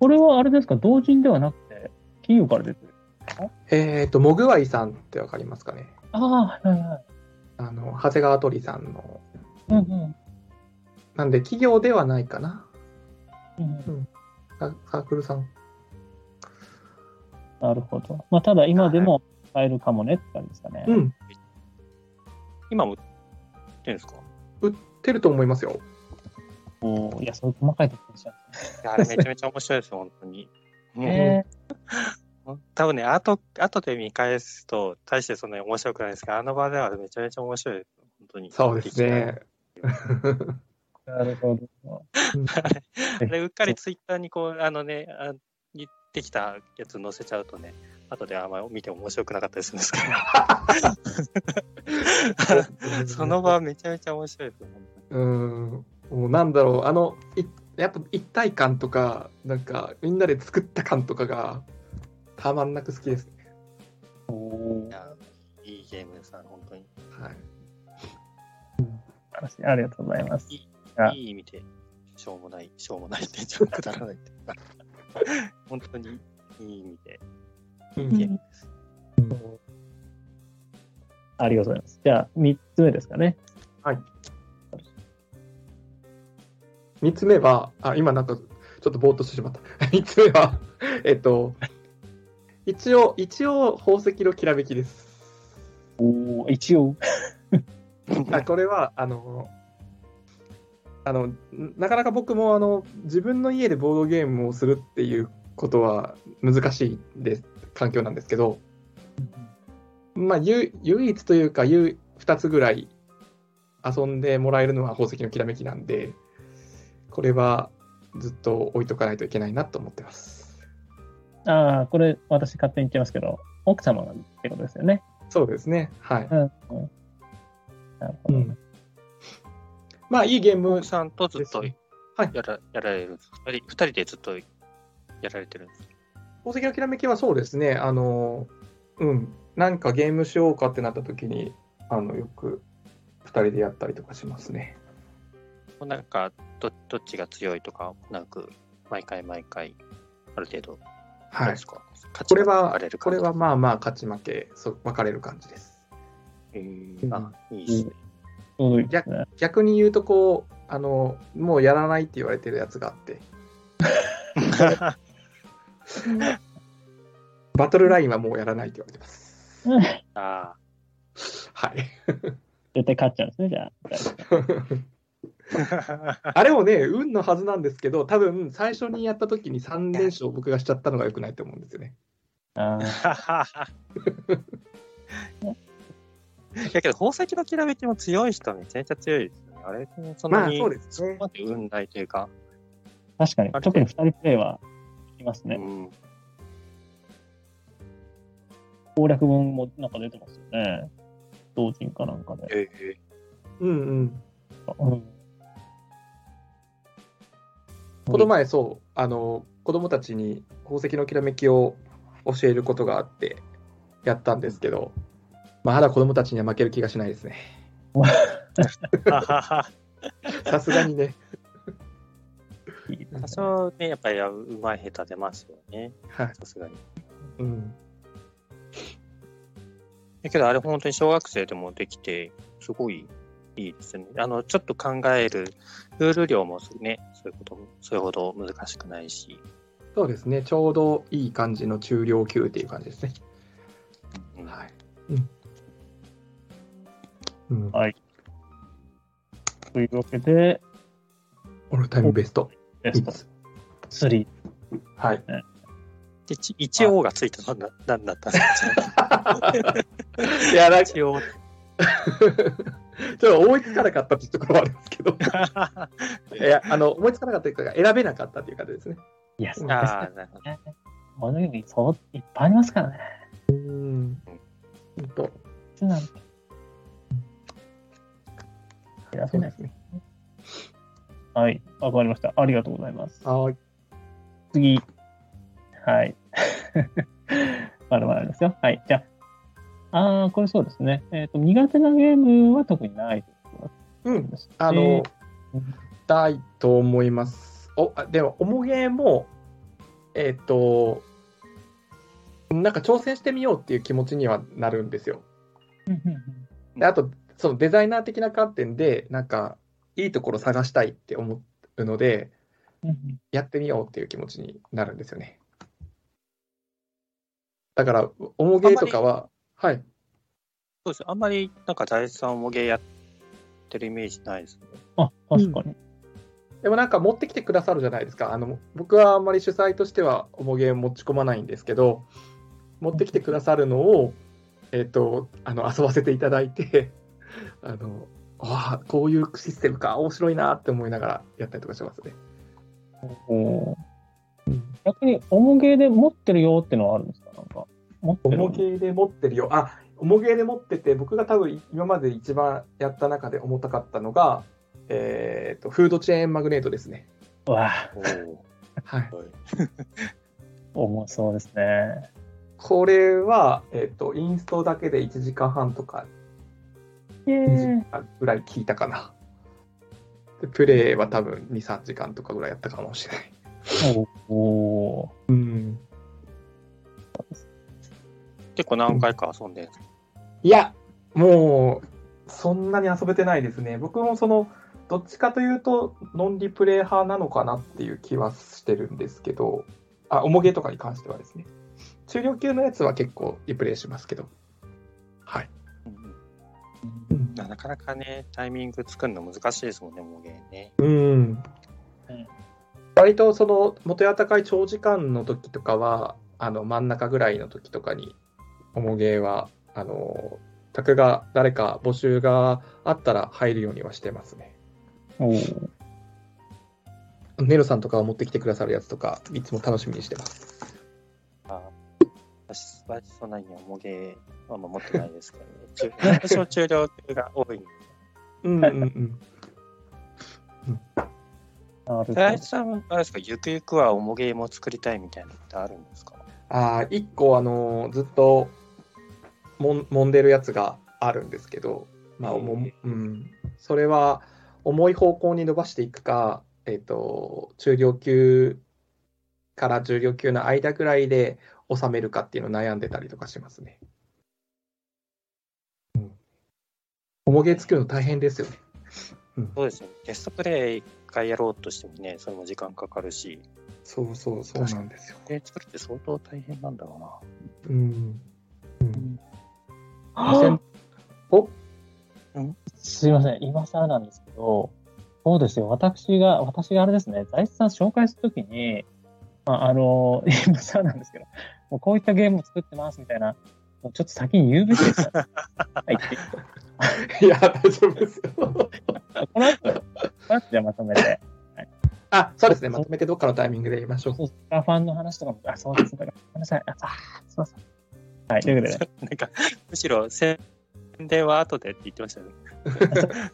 これはあれですか、同人ではなくて、企業から出てる。えっ、と、モグワイさんってわかりますかねああ、はいはいはい。あの、長谷川鳥さんの。うんうんなんで、企業ではないかな。うんササークルさん。なるほど。まあ、ただ今でも使えるかもねって感じですかね。うん、今も売ってるんですか？売ってると思いますよ。おーいや、そういう細かいところじゃいやあれめちゃめちゃ面白いですよ、本当に。多分ね、後後で見返すと、大してそんなに面白くないですけど、あの場ではめちゃめちゃ面白いです。本当に。そうですね。ー、なるほど。あれ、うっかりツイッターにこう、あのね、あ言ってきたやつ載せちゃうとね、後であんまり見ても面白くなかったりするんですけど、その場はめちゃめちゃ面白いです。うん。もうなんだろう、あの、いやっぱ一体感とか、なんか、みんなで作った感とかが、たまんなく好きですね。おーいやいいゲームです、本当に。はい。素晴らしいありがとうございます。あいい意味で、しょうもない、しょうもないって、ちょっとくだらないって本当にいい意味で、ういいゲーん。ありがとうございます。じゃあ、3つ目ですかね。三つ目は、あ、今なんか、ちょっとぼーっとしてしまった。三つ目は、えっと、一応、一応、宝石のきらめきです。おー一応。あこれは、あの、あのなかなか僕もあの自分の家でボードゲームをするっていうことは難しいです環境なんですけど、まあ、唯唯一というか、唯2つぐらい遊んでもらえるのは宝石のきらめきなんで、これはずっと置いとかないといけないなと思ってます。ああ、これ私勝手に言ってますけど、奥様がってことですよね。そうですね。はい。うん。うん、なるほど。うんまあ、いいゲーム奥さんとずっとやねはいら,、やられるんです二人二人でずっとやられてるんです宝石のきらめきはそうですね、あの、うん、なんかゲームしようかってなった時に、あの、よく2人でやったりとかしますね。もうなんかど、どっちが強いとかなく、毎回毎回、ある程度、あはいこれは負け分かれる、これはまあまあ勝ち負け、そう分かれる感じです。えーあ、いいですね。うどいいですね。逆に言うと、こう、あの、もうやらないって言われてるやつがあって、バトルラインはもうやらないって言われてます。あはい。絶対勝っちゃうんですね、じゃあ。あ。あれもね、運のはずなんですけど、多分最初にやった時に3連勝僕がしちゃったのが良くないと思うんですよね。あいやけど、宝石のきらめきも強い人はめちゃめちゃ強いですよね。あれ、そんなに、まあそうですねそこまで運大というか、ー確かに、特に2人プレイはいますね。うん、攻略本もなんか出てますよね。同人かなんかで。ええうんうん。うん、この前そう、あの、子供たちに宝石のきらめきを教えることがあって、やったんですけど、まだ子供たちには負ける気がしないですね。はははさすがにね。多少ね、やっぱりうまい下手出ますよね。はい。さすがに。うん。だけど、あれ本当に小学生でもできて、すごいいいですね。あの、ちょっと考える、ルール量もね、そういうことも、それほど難しくないし。そうですね。ちょうどいい感じの中量級っていう感じですね。うんはい。うん。うん、はいというわけで、オールタイムベストベスト3。3。はい。で、ち一応がついたのはななんだった？んですかいや、なんか、一応。ちょっと思いつかなかったっていうところはあるんですけど、いや、あの、思いつかなかったというか、選べなかったっていう感じですね。いや、そうですああ、ね。なるほど。このようにそういっぱいありますからね。うん。ほんと。なんて。選べない。そうですね。はい。わかりました。ありがとうございます。はい。次。はい。まだまだありますよ。はい。じゃあ、ああ、これそうですね。えっ、と、苦手なゲームは特にないというん。あの、うんだいと思います。お、あでも、重ゲーも、えっ、と、なんか挑戦してみようっていう気持ちにはなるんですよ。あと、そのデザイナー的な観点で、なんか、いいところ探したいって思うので、うんうんやってみようっていう気持ちになるんですよね。だから、重ゲーとかは、はい。そうです。あんまり、なんか、財産もゲーやってるイメージないですね。あ、確かに。でもなんか持ってきてくださるじゃないですか。あの僕はあんまり主催としては重ゲー持ち込まないんですけど、持ってきてくださるのを、えっ、と、あの、遊ばせていただいて、あの、ああ、こういうシステムか、面白いなって思いながらやったりとかしますね。おー逆に、重ゲーで持ってるよってのはあるんですか？なんか。持ってる？重ゲーで持ってるよ。あ、重ゲーで持ってて、僕が多分今まで一番やった中で重たかったのが、えっ、と、フードチェーンマグネートですね。うわあ、おはい。重そうですね。これは、えっ、と、インストだけで1時間半とか2時間ぐらい聞いたかな。でプレイは多分2、3時間とかぐらいやったかもしれない。おおうん。結構何回か遊んでるんですか？いや、もう、そんなに遊べてないですね。僕もその、どっちかというと、ノンリプレイ派なのかなっていう気はしてるんですけど、あ、重げとかに関してはですね。中量級のやつは結構リプレイしますけど。はい。うんうんなかなかね、タイミング作るの難しいですもんね、もうゲーね。うん。割とその元や高い長時間の時とかは、あの真ん中ぐらいの時とかに、おもげは、あの、宅が誰か募集があったら入るようにはしてますね。おーネロさんとかが持ってきてくださるやつとか、いつも楽しみにしてます。あ私はそんなに重げはあんま持ってないですけどね。中中量級が多いんで。うんうんうん。なるほど大地さんは、あれですか、ゆくゆくは重げも作りたいみたいなのってあるんですか？ああ、一個、あの、ずっともん揉んでるやつがあるんですけど、まあ、おもうん、それは重い方向に伸ばしていくか、えっ、と、中量級から重量級の間ぐらいで収めるかっていうのを悩んでたりとかしますね。重げ作るの大変ですよね。そうですね。テストプレイ一回やろうとしてもね、それも時間かかるし、そうそう、そうなんですよ。で作るって相当大変なんだろうな。うん。うん。あ2000お？すいません、今更なんですけど、そうですよ、私が、私があれですね、財津さん紹介するときに、まあ、あの、今更なんですけど、もうこういったゲームを作ってますみたいな、もうちょっと先に言うべきでした。はい、っ て いや、大丈夫ですよ。この後、この後じゃあまとめて、あ、そうですね。まとめてどっかのタイミングで言いましょう。そう、ファンの話とかも、あ、そうです、だからごめんなさい、あ、あすいません。はい、ということで、なんか、むしろ宣伝は後でって言ってましたね。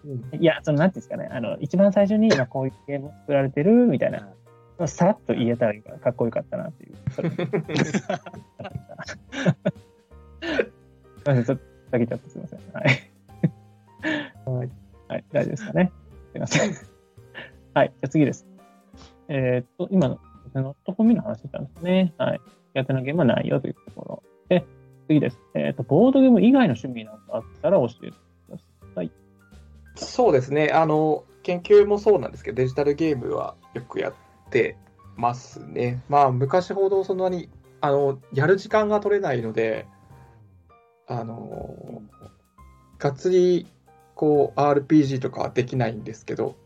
う んいや、その、なんていうんですかね、あの、一番最初に、今こういうゲームを作られてるみたいな、さらっと言えたらかっこよかったなっていう。すいません、ちょっと先ちょっとすいません。はい。はい、はい、大丈夫ですかね。すいません。はい、じゃあ次です。えーっと、今の、ノットフォーミの話したんですね。はい。苦手なゲームはないよというところ。で、次です。えーっと、ボードゲーム以外の趣味なんかあったら教えてください。そうですね。あの、研究もそうなんですけど、デジタルゲームはよくやってますね。まあ、昔ほどそんなに、あの、やる時間が取れないので、あの、がっつり、こう、RPG とかはできないんですけど、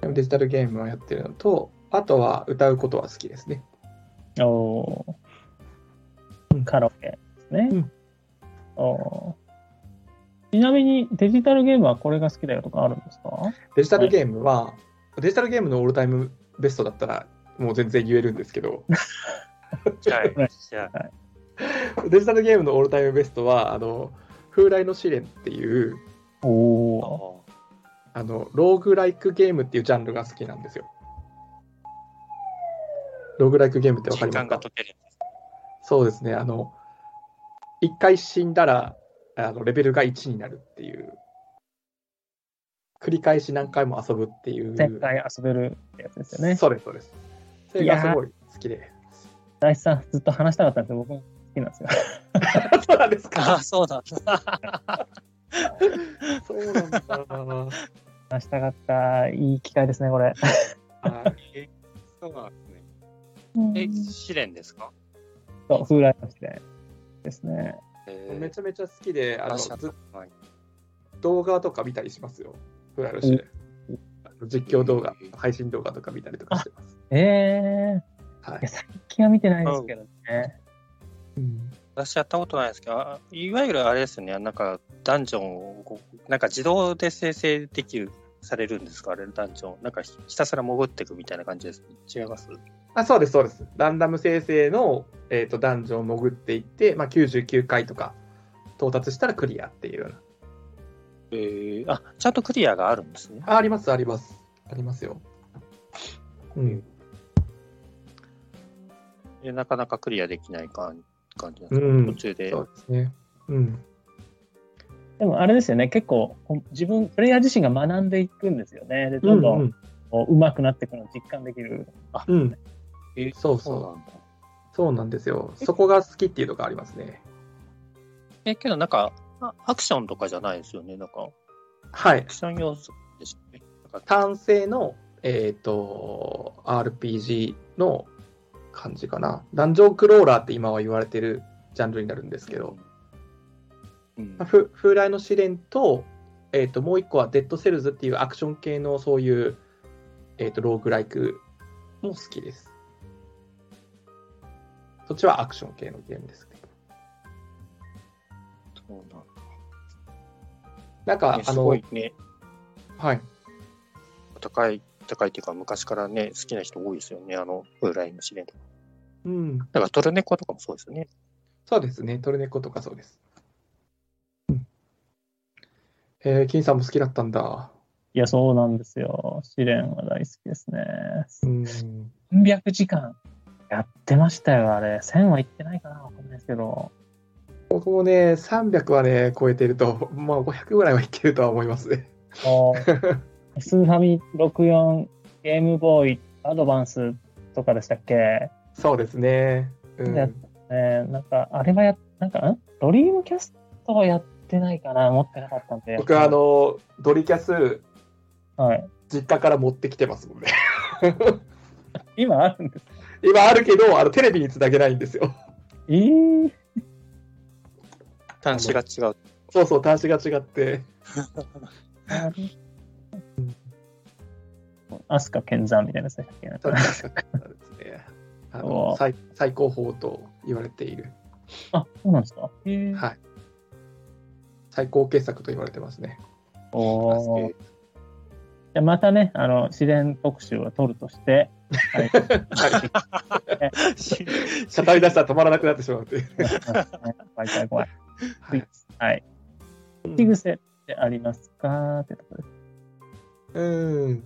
でもデジタルゲームはやってるのと、あとは歌うことは好きですね。おー。うんカラオケですね。うん。おー。ちなみにデジタルゲームはこれが好きだよとかあるんですか？デジタルゲームは、デジタルゲームのオールタイムベストだったら、もう全然言えるんですけど、デジタルゲームのオールタイムベストは、あの、風来の試練っていう、おおあの、ローグライクゲームっていうジャンルが好きなんですよ。ローグライクゲームってわか時りますか？間が解ける。そうですね。あの、一回死んだら、あの、レベルが1になるっていう、繰り返し何回も遊ぶっていう。絶対遊べるってやつですよね。そうです、そうです。それがすごい好きで。大地さん、ずっと話したかったんですけど、僕も好きなんですよ。そうなんですか？ああ、そうなんだ。そうなんだ。話したかった。いい機会ですね、これ。はいえそうなんですね。え、試練ですか？そう、風来の試練ですね。えめちゃめちゃ好きで、あのず動画とか見たりしますよ。フライの試練あの実況動画、配信動画とか見たりとかしてます。ええはいいや、最近は見てないですけどね。うん私やったことないですけど、あいわゆるあれですよね、なんかダンジョンをなんか自動で生成できる、されるんですか、あれ、ダンジョン。なんかひひたすら潜っていくみたいな感じです。違います？あそうです、そうです。ランダム生成の、えー、とダンジョンを潜っていって、まあ、99回とか到達したらクリアっていうような。えー、あ、ちゃんとクリアがあるんですね。ああります、あります。ありますよ。うん。でなかなかクリアできない感感じなんですか、うん途中で。そうですね。うん。でもあれですよね、結構、自分、プレイヤー自身が学んでいくんですよね。で、どんどうんう上手くなっていくのを実感できる。うん。うん。えそうそう。そうなんだ。そうなんですよ。そこが好きっていうのがありますね。え、けどなんか、あアクションとかじゃないですよね。なんか、はいア。クション要素でしたね。なんか単性の、えっ、と、RPG の感じかな。ダンジョンクローラーって今は言われてるジャンルになるんですけど、うんまあふ風来のシレンと、えっ、と、もう一個はデッドセルズっていうアクション系のそういう、えっ、と、ローグライクも好きです。そっちはアクション系のゲームですけど。そうなんだなんか、ねすあの、ね、はい。高い、高いっていうか、昔からね、好きな人多いですよね、あの、ウーライの試練とか。うん。だから、トルネコとかもそうですよね。そうですね。トルネコとかそうです。うん。えー、金さんも好きだったんだ。いや、そうなんですよ。試練は大好きですね。うん。300時間やってましたよ、あれ。1000は行ってないかなわかんないですけど。僕もね、300はね、超えてると、まあ500ぐらいはいってるとは思いますね。もう スーファミ64、ゲームボーイ、アドバンスとかでしたっけ？そうですね。うん。やねなんか、あれはや、なんか、ん？ドリームキャストはやってないかな？持ってなかったんで。僕はあ、の、ドリキャス、はい。実家から持ってきてますもんね。今あるんですか？今あるけど、あのテレビにつなげないんですよ。えー、端子が違う。そうそう、端子が違って。あれアスカ剣山みたいなやっけ？すね。あおのー最最高峰と言われている、あ、そうなんですか？えー、はい最高傑作と言われてますね。おーじゃあまたね、あの、自然特集を取るとして、はい。語り出したら止まらなくなってしまうという。怖い怖い怖い。はい口癖ってありますか？ってところです。うん。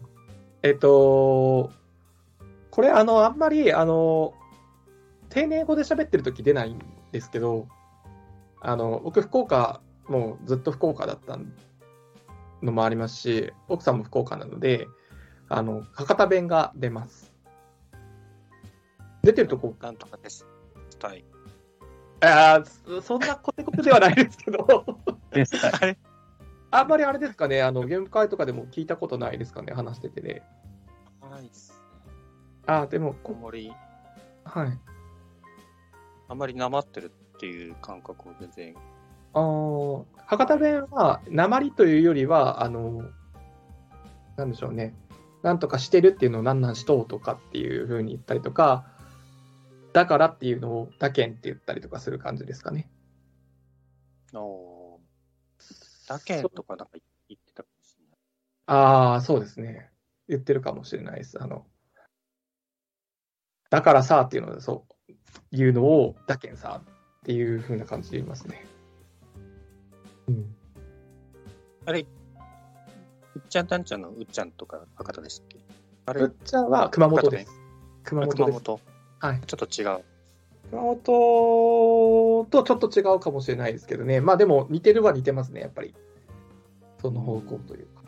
えっと、これ、あの、あんまり、あの、丁寧語で喋ってる時出ないんですけど、あの、僕、福岡、もうずっと福岡だったのもありますし、奥さんも福岡なので、あの、博多弁が出ます。出てるとこ、なんとかです。はい。あーそそんなコテコテではないですけど、ですか。あれ？あんまりあれですかね、あの、ゲーム会とかでも聞いたことないですかね、話しててね。ないっす。あーでも、あんまり、はい。あんまりなまってるっていう感覚を全然。あー博多弁は、鉛というよりは、あの、なんでしょうね、なんとかしてるっていうのをなんなんしとうとかっていうふうに言ったりとか、だからっていうのをだけんって言ったりとかする感じですかね。おーだけんとかなんか言ってたかもしれない。ああ、そうですね。言ってるかもしれないです。あの、だからさっていうので、そう、言うのを、だけんさっていうふうな感じで言いますね。うん。あれ、うっちゃんたんちゃんのうっちゃんとか博多でしたっけ？あれぶっ、ちゃんは熊本です。熊あ本です。熊本。はい。ちょっと違う。熊本とちょっと違うかもしれないですけどね。まあでも似てるは似てますね、やっぱり。その方向というか。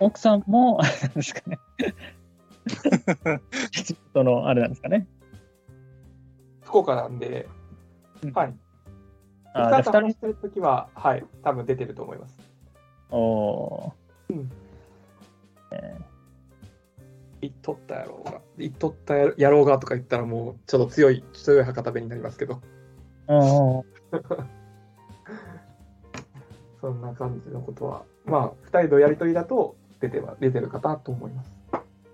奥さんも、あれなんですかね。その、あれなんですかね。福岡なんで、はい。あ二じゃあ二人、人話してるときは、はい、多分出てると思います。おーうんえ言っとったやろうが、言っとったやろうがとか言ったらもうちょっと強い、強い博多弁になりますけど、そんな感じのことは、まあ、二人のやりとりだと出ては、出てるかなと思います。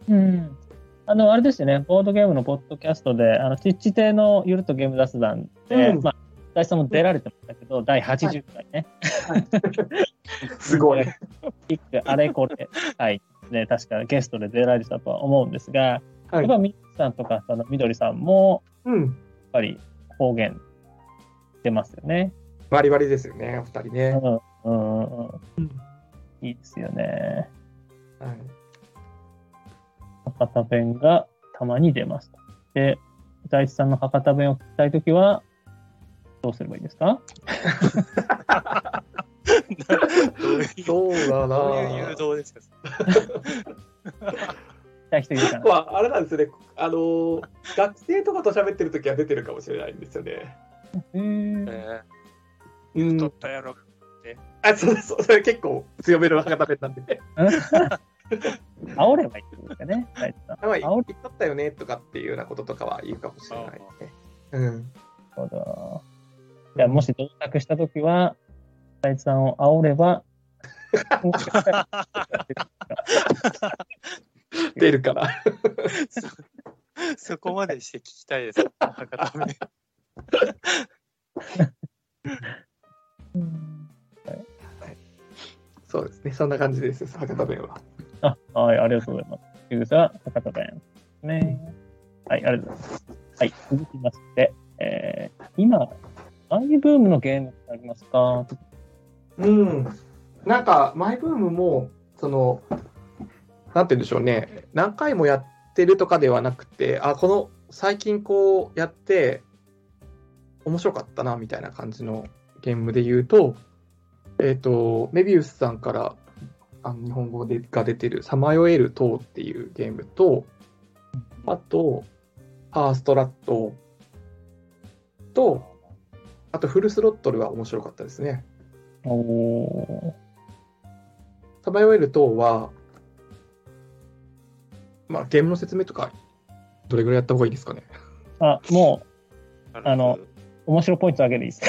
うん。あの、あれですよね、ボードゲームのポッドキャストで、あの、ちっち亭のゆるとゲーム雑談で、うんまあ、大地さんも出られてましたけど、第80回ね。すごい。ピックあれこれ、はい。ね、確かゲストで出られてたとは思うんですが、はい。やっぱみさんとか、そのみどりさんも、うん。やっぱり方言出ますよね。バリバリですよね、お二人ね。うん。うんいいですよね。はい。博多弁がたまに出ます。で、大地さんの博多弁を聞きたいときは、どうすればいいですか？そうだなどういう誘導ですかあ、あれなんですよね。あのー学生とかと喋ってるときは出てるかもしれないんですよね。えうんー、取ったやろ。あ、そうそう、それ結構強めの博多弁なんで。煽ればいいってことですかね、大地さん。煽っとったよねとかっていうようなこととかは言うかもしれないね。うん。るほど。じゃあ、もし到着したときは、大地さんを煽れば、出るから。そこまでして聞きたいです。博多弁そうですね。そんな感じです。博多弁は。あ、はい、ありがとうございます。というは、博多弁ですね。はい、ありがとうございます。はい、続きまして、えー、今、マイブームのゲームってありますか？うん。なんか、マイブームも、その、なんて言うんでしょうね。何回もやってるとかではなくて、あ、この、最近こうやって、面白かったな、みたいな感じのゲームで言うと、えっ、と、メビウスさんから、あの日本語でが出てる、さまよえる塔っていうゲームと、あと、ファーストラットと、あとフルスロットルは面白かったですね。おさまよえる塔は、まあ、ゲームの説明とか、どれぐらいやった方がいいですかね？ーあ、もあのう、面白ポイントだけでいいです。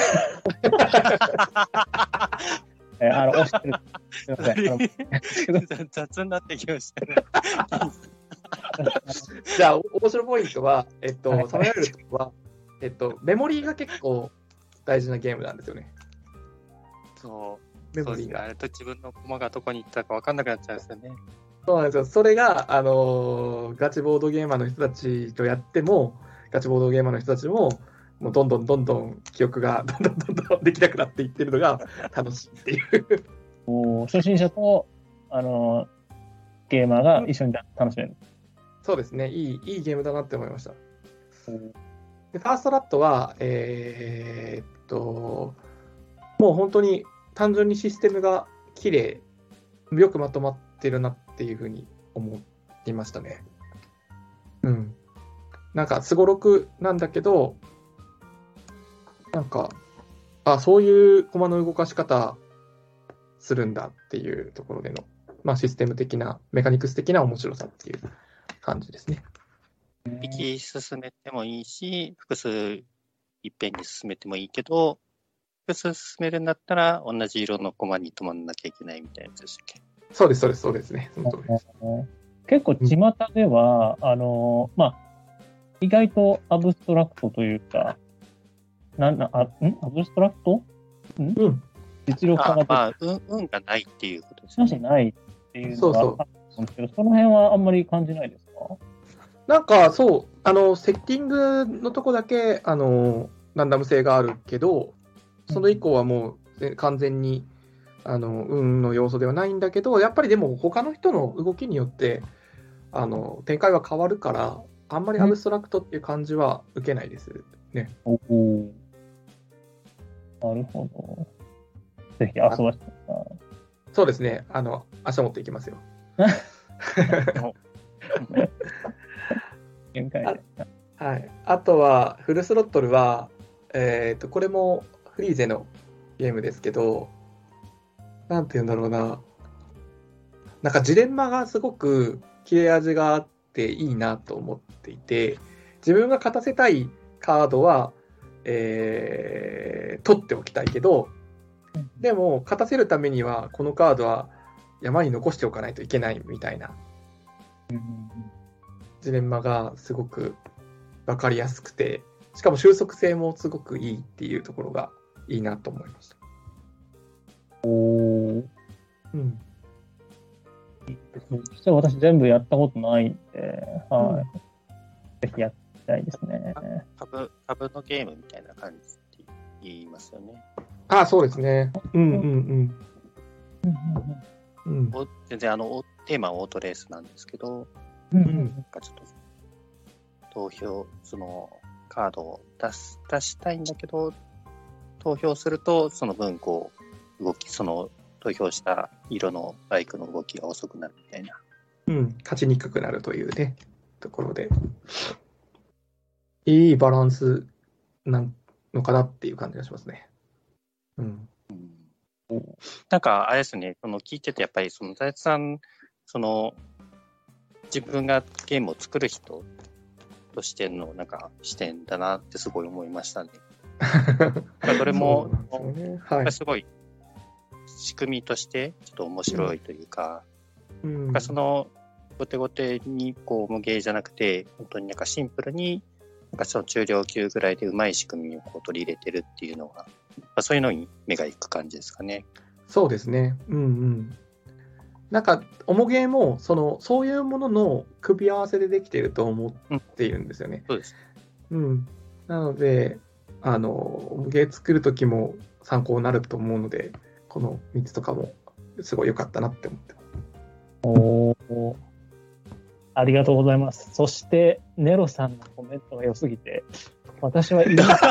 えーあの、押してる。すみません。あの 雑になってきましたね。じゃあ、お面白ポイントは、えっはいと、さまよえる塔は、えっと、メモリーが結構大事なゲームなんですよね。そう。メモリーが。あれと自分の駒がどこに行ったか分かんなくなっちゃうんですよね。そうなんですよ。それが、あのーガチボードゲーマーの人たちとやっても、ガチボードゲーマーの人たちも、もうどんどんどんどん記憶が どんどんどんどんできなくなっていってるのが楽しいっていう。お初心者と、あの、ゲーマーが一緒に楽しめる。そうですね。いい、いいゲームだなって思いました。で、ファーストラットは、えーっと、もう本当に単純にシステムが綺麗、よくまとまってるなっていうふうに思いましたね。うん。なんか、すごろくなんだけど、なんか、あ、そういう駒の動かし方するんだっていうところでの、まあ、システム的な、メカニクス的な面白さっていう感じですね。一匹進めてもいいし、複数いっぺんに進めてもいいけど、複数進めるんだったら同じ色の駒に止まんなきゃいけないみたいなやつでしたっけ？そうです、そうです、そうですね。その通りです。結構、巷では、あの、まあ、意外とアブストラクトというか、なんな、あ、ん？アブストラクト？うん。実力差があまあ、運運がないっていうことですよね。少しないっていうのがあると思うんですけど、その辺はあんまり感じないですか？なんか、そう、あの、セッティングのとこだけ、あの、ランダム性があるけど、その以降はもうえ完全に、あの、運の要素ではないんだけど、やっぱりでも、他の人の動きによって、あの、展開は変わるから、あんまりアブストラクトっていう感じは受けないですね。おお。なるほど。ぜひ遊ばせて。そうですね。あの、明日持っていきますよ。はい。あとは、フルスロットルは、えっ、と、これもフリーゼのゲームですけど、なんて言うんだろうな。なんかジレンマがすごく切れ味があっていいなと思っていて、自分が勝たせたいカードは、えー取っておきたいけど、でも、勝たせるためには、このカードは山に残しておかないといけないみたいなジレンマがすごく分かりやすくて、しかも収束性もすごくいいっていうところがいいなと思いました。おお。うん。実は私全部やったことないんで、はい。ぜひやってみたいですね。株株のゲームみたいな感じって言いますよね。あ、そうですね。うんうんうんうん。うん、お全然あのおテーマはオートレースなんですけど、うんうんなんかちょっと投票、そのカードを出す出したいんだけど、投票するとその分こう動き、その投票した色のバイクの動きが遅くなるみたいな。うん。勝ちにくくなるというね、ところで。いいバランスなのかなっていう感じがしますね。うん。なんかあれですね、その聞いててやっぱりその財津さん、その自分がゲームを作る人としてのなんか視点だなってすごい思いましたね。それもね。はい。すごい仕組みとしてちょっと面白いというか、うんその、後手後手にこう無芸じゃなくて、本当になんかシンプルに、なんかその中量級ぐらいでうまい仕組みをこう取り入れてるっていうのが、まあ、そういうのに目がいく感じですかね。そうですね。うんうん。なんか、おもげも、その、そういうものの組み合わせでできていると思っているんですよね。そうです。うん。なので、あの、おもげ作るときも参考になると思うので、この3つとかも、すごい良かったなって思ってます。おーありがとうございます。そして、ネロさんのコメントが良すぎて、私は言いません。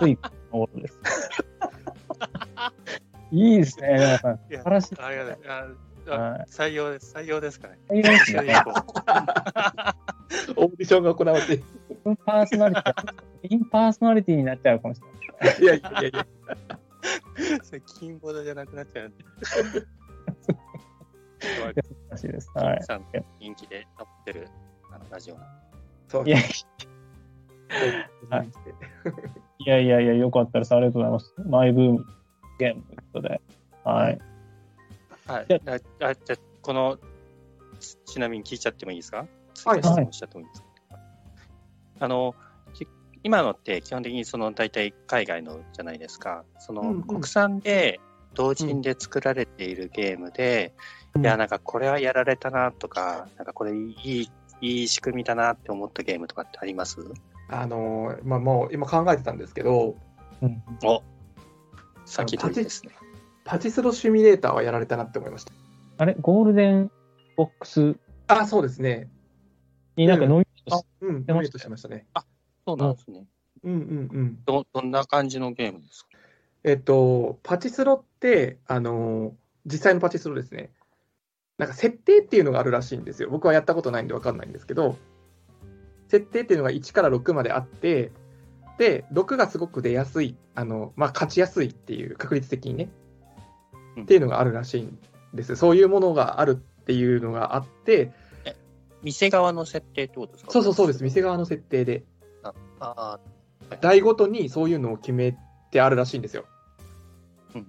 ついのことです。いいですね、ネロさん。素晴らしい。ありがとうございますはい採用です。採用ですかね。ね。オーディションが行われてンパーソナリティ、インパーソナリティになっちゃうかもしれない。いやいやいや。それ金ボードじゃなくなっちゃう。素晴らしいです。はい。さん人気で撮ってるあのラジオなんでそういやはいいやいやいや、よかったです。ありがとうございます。マイブームゲームということで。はい。はい。じゃああじゃあこのちちなみに聞いちゃってもいいですか？はい質問しちゃってもいいですか、あのき今のって基本的にその大体海外のじゃないですか。その国産で同人で作られているゲームで、うんいやなんかこれはやられたなとか、なんかこれいいいい仕組みだなって思ったゲームとかってあります？あのまあ、もう今考えてたんですけど、うんお先取りですね。パチスロシミュレーターはやられたなって思いました。あれ？ゴールデンボックスあ、そうですね。になんかノミネートしうん、出ましましたね。そうなんですね。うんうんうん。どどんな感じのゲームですか？えっと、パチスロって、あの、実際のパチスロですね。なんか設定っていうのがあるらしいんですよ。僕はやったことないんで分かんないんですけど、設定っていうのが1から6まであって、で、6がすごく出やすい、あの、まあ、勝ちやすいっていう、確率的にね、うんっていうのがあるらしいんです。そういうものがあるっていうのがあって、店側の設定ってことですか？そうそうそうです。店側の設定で、ああ台ごとにそういうのを決めてあるらしいんですよ。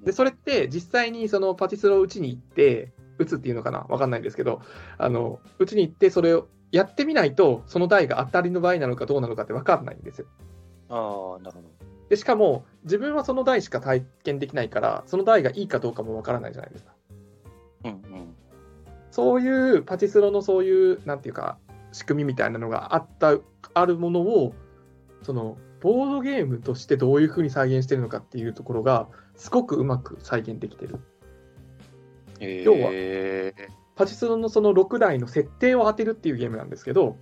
で、それって実際にそのパチスロを打ちに行って、打つっていうのかな？わかんないんですけど、あの、打ちに行ってそれをやってみないと、その台が当たりの場合なのかどうなのかってわかんないんですよ。ああ、なるほど。で、しかも、自分はその台しか体験できないから、その台がいいかどうかもわからないじゃないですか。うんうん。そういうパチスロのそういう、なんていうか、仕組みみたいなのがあった、あるものを、その、ボードゲームとしてどういうふうに再現してるのかっていうところが、すごくうまく再現できてる。えー、要はパチスロのその6台の設定を当てるっていうゲームなんですけど、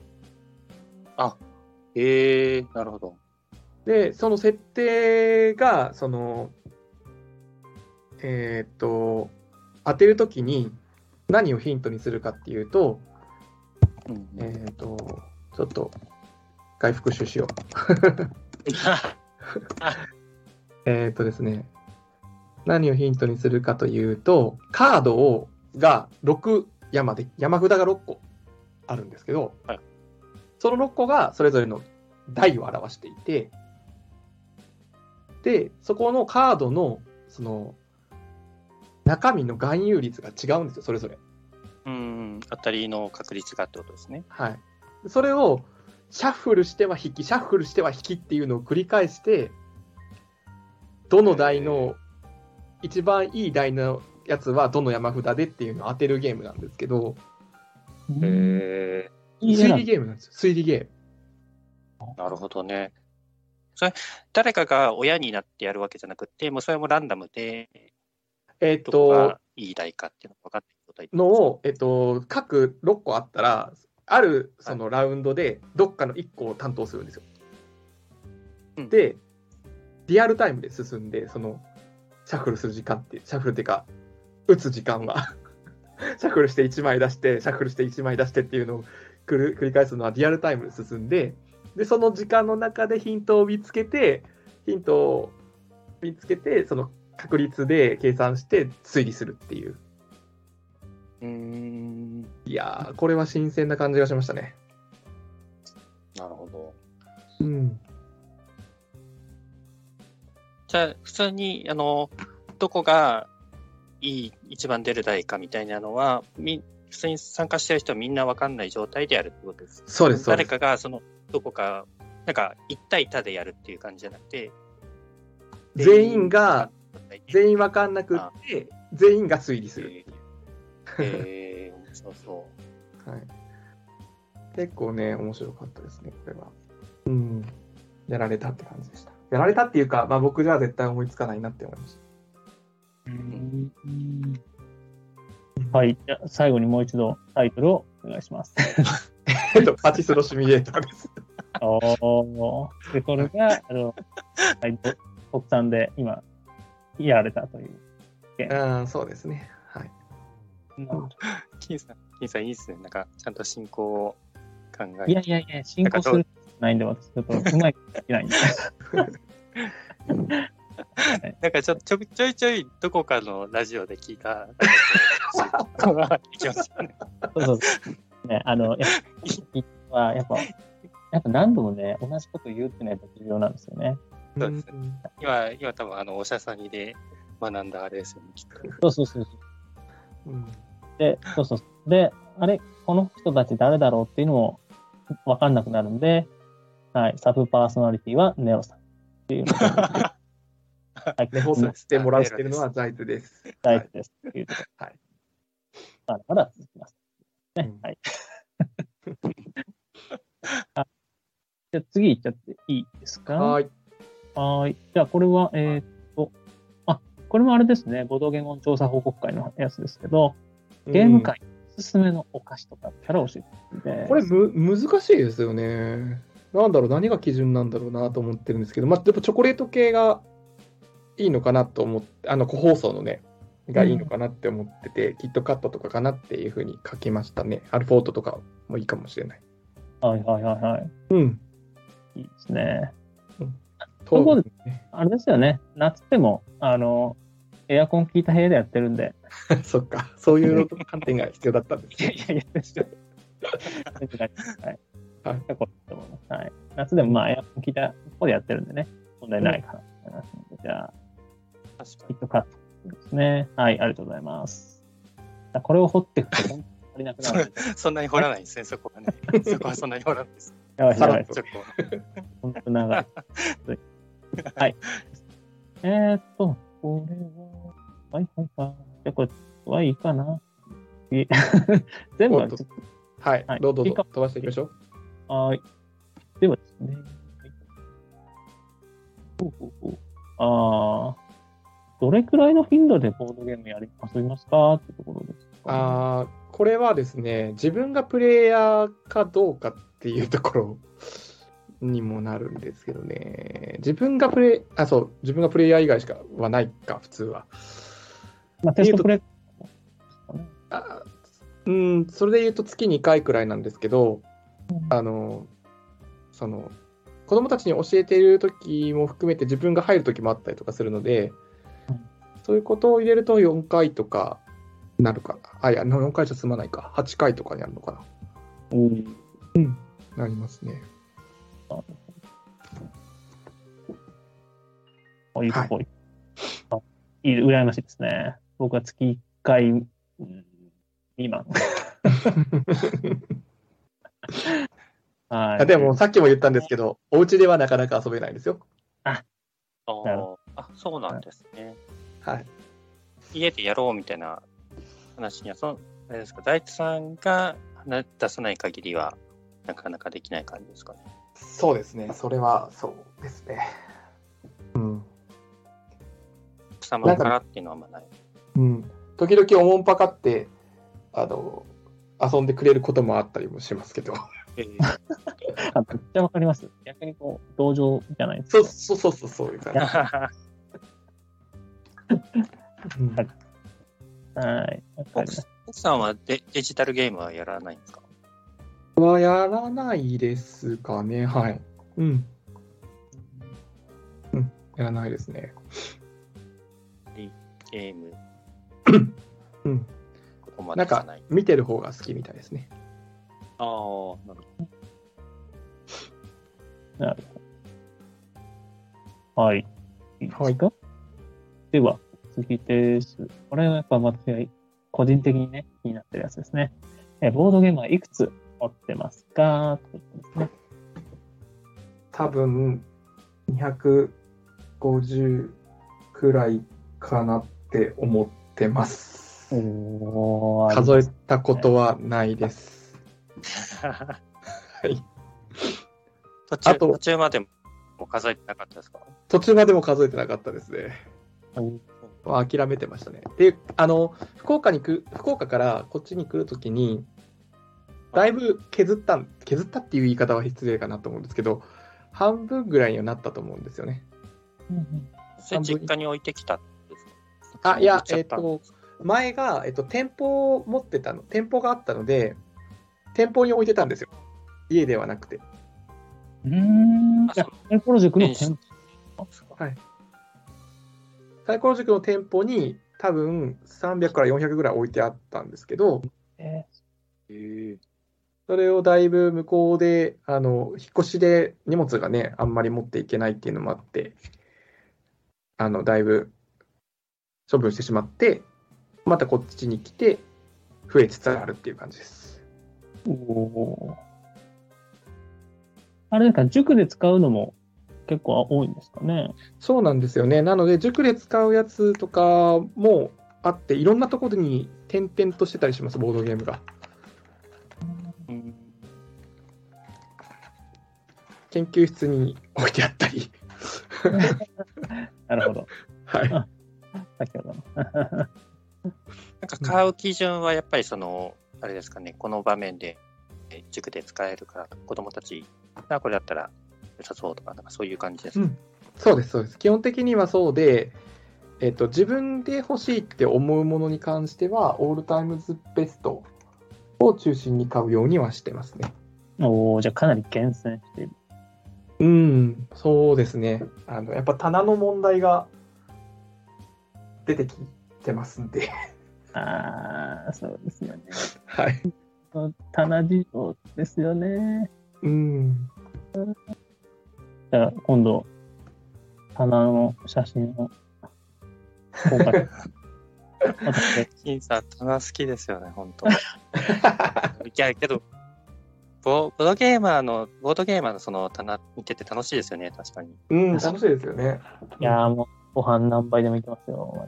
えー、なるほど。で、その設定が、その、えーっと、当てるときに何をヒントにするかっていうと、うん。うんえーっと、ちょっと、回復習しよう。えーっとですね、何をヒントにするかというと、カードをが6山で、山札が6個あるんですけど、はい。その6個がそれぞれの台を表していて、で、そこのカードの、その、中身の含有率が違うんですよ、それぞれ。うん、当たりの確率がってことですね。はい。それを、シャッフルしては引き、シャッフルしては引きっていうのを繰り返して、どの台の、一番いい台のやつはどの山札でっていうのを当てるゲームなんですけど、へ推理ゲームなんですよ、推理ゲーム。ー、なるほどね。それ、誰かが親になってやるわけじゃなくて、もうそれもランダムで、えっどことが、いい台かっていうのが分かっている状態のを、えっと、各6個あったら、あるそのラウンドで、どっかの1個を担当するんですよ。うん。で、リアルタイムで進んで、その、シャッフルする時間って、シャッフルっていうか、打つ時間は、シャッフルして1枚出して、シャッフルして1枚出してっていうのを繰り繰り返すのはリアルタイムで進んで、で、その時間の中でヒントを見つけて、ヒントを見つけて、その確率で計算して推理するっていう。うーん、いやー、これは新鮮な感じがしましたね。なるほど。うん。じゃあ、普通に、あの、どこがいい、一番出る台かみたいなのは、み普通に参加してる人はみんなわかんない状態でやるってことです。そうです、そうで誰す。かがその、どこか、なんか、一対多でやるっていう感じじゃなくて、全員が、員全員わかんなくって、全員が推理する。えー、えー、そうそう。はい、結構ね、面白かったですね、これは。うん。やられたって感じでした。やられたっていうか、まあ僕じゃ絶対思いつかないなって思いました。はい。じゃあ最後にもう一度タイトルをお願いします。えっと、パチスロシミュレーターです。おーで、これが、あの、はい、国産で今、やられたという。うん、そうですね。はい。金さん、金さんいいっすね。なんか、ちゃんと進行を考えて。いやいやいや、進行するないんで、私、ちょっとうまいできないんで。なんかちょちょちょいちょいどこかのラジオで聞いた。そうそうそう。ね、あの、やっぱ、はやっぱ、やっぱ何度もね、同じこと言うってのはやっぱ重要なんですよね。そうです今、今多分あの、おしゃさにで学んだあれですよね、きっそと。うそうそうそう。うんで、そうそうそう。で、あれ、この人たち誰だろうっていうのも分かんなくなるんで、はい、サブパーソナリティはネオさんっていう はい、で、放送してもらってるのはザイツです。大事ですっていう。はい。まだまだ続きます。ね、うんはい。あ じゃあ次行っちゃっていいですか？はい。はーい。じゃあ、これは、えーっと、あ、これもあれですね、合同言語調査報告会のやつですけど、ゲーム界おすすめのお菓子とかあったら教えて。これむ難しいですよね。なんだろう、何が基準なんだろうなと思ってるんですけど、まあ、やっぱチョコレート系がいいのかなと思って、あの個包装のね、がいいのかなって思ってて、キットカットとかかなっていうふうに書きましたね。アルフォートとかもいいかもしれない。はいはいはいはい。うん。いいですね。そうこですね。あれですよね、夏でも、あの、エアコン効いた部屋でやってるんで。そっか、そういう観点が必要だったんですね。いやいやいすよ。はい。はい。はい。夏でもまあ、エアコン効いたとこでやってるんでね、問題ないかなと思いますので、じゃあ、確かヒットカットですね。はい、ありがとうございます。これを掘っていくと、本当に足りなくなる。そんなに掘らないんですね、そこはね。そこはそんなに掘らないです。やばいやばいさちょっと。本当長い。はい。えーっと、これは、はいはいはい。じゃあこれはいいかな。い 全部ははい、はいどうぞ飛ばしていきましょう。はい。ではですね。はいほうほうほうああ、どれくらいの頻度でボードゲームやり遊びますか？ってところですか、あーこれはですね、自分がプレイヤーかどうかっていうところにもなるんですけどね、自分がプレイ、あ、そう、自分がプレイヤー以外しかはないか、普通は。まあ、テストプレイ。あうん、それで言うと月2回くらいなんですけど、あの、その、子供たちに教えている時も含めて自分が入る時もあったりとかするのでうん、そういうことを入れると4回とかなるかな。あ、いや、4回じゃ済まないか。8回とかになるのかな。うんなりますね。あいいとこ、あいい、羨ましいですね。僕は月1回、うん、未満。はい。でも、さっきも言ったんですけど、お家ではなかなか遊べないんですよ。ああ、そうなんですね。はい。家でやろうみたいな話には、その、あれですか、大地さんがな出さない限りは、なかなかできない感じですかね。そうですね。それはそうですね。うん。奥様からっていうのはあんまない。うん。時々おもんぱかって、あの、遊んでくれることもあったりもしますけど。えー あめっちゃわかります。逆にこう、同情じゃないですか。そうそうそうそう、そういう感じ。うんはい。奥さんはデデジタルゲームはやらないんですか？はやらないですかね。はい。うん。うん。やらないですね。ゲーム、うん。ここまなんか見てる方が好きみたいですね。ああ、なるほど。なるほど。はい。いいですか、では、次です。これはやっぱ私が個人的にね、気になってるやつですね。えボードゲームはいくつ持ってますか？ということですね。多分250くらいかなって思ってます。おー数えたことはないです。はい。途中途中までも数えてなかったですか？途中までも数えてなかったですね。諦めてましたね。で、あの、福岡にく、福岡からこっちに来るときに、だいぶ削ったん、削ったっていう言い方は失礼かなと思うんですけど、半分ぐらいにはなったと思うんですよね。それ実家に置いてきたんですか？あいや置ちゃったんですか前が、えっと、店舗を持ってたの、店舗があったので、店舗に置いてたんですよ。家ではなくて。うーん。サイコロ塾の店はい。サイコロ塾の店舗に多分300から400ぐらい置いてあったんですけど、えそれをだいぶ向こうで、あの、引っ越しで荷物がね、あんまり持っていけないっていうのもあって、あの、だいぶ処分してしまって、またこっちに来て、増えつつあるっていう感じです。ーおーあれなんか塾で使うのも結構多いんですかね？そうなんですよね。なので、塾で使うやつとかもあって、いろんなところに点々としてたりします、ボードゲームが。研究室に置いてあったり。なるほど。はい。先ほどの。なんか買う基準はやっぱりその、あれですかね、この場面でえ塾で使えるから、子供たちがこれだったら良さそうとか、なんかそういう感じですか？うんそうです、そうです。基本的にはそうで、えっと、自分で欲しいって思うものに関しては、オールタイムズベストを中心に買うようにはしてますね。おおじゃあかなり厳選している。うん、そうですね。あの、やっぱ棚の問題が出てきてますんで。ああ、そうですよね。はい。棚事情ですよね。うん。じゃあ今度、棚の写真を公開。私金さん、棚好きですよね、本当。いや、けど、ボボードゲーマーの、ボードゲーマーのその棚見てて楽しいですよね、確かに。うん、楽しいですよね。いやーもう、ご飯何杯でもいけますよ。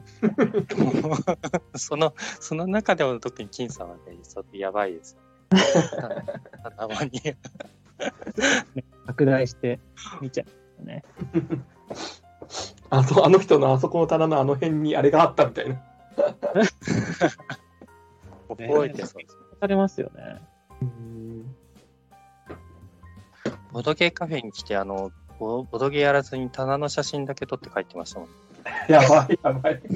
その、その中でも特に金さんはね、ちょっとやばいですよ。たまに。拡大して見ちゃうね。あそうあの人のあそこの棚のあの辺にあれがあったみたいな。覚えてそうです。されますよね。うんボドゲーカフェに来て、あの、ボボドゲやらずに棚の写真だけ撮って帰ってましたもん。やばい、やばい。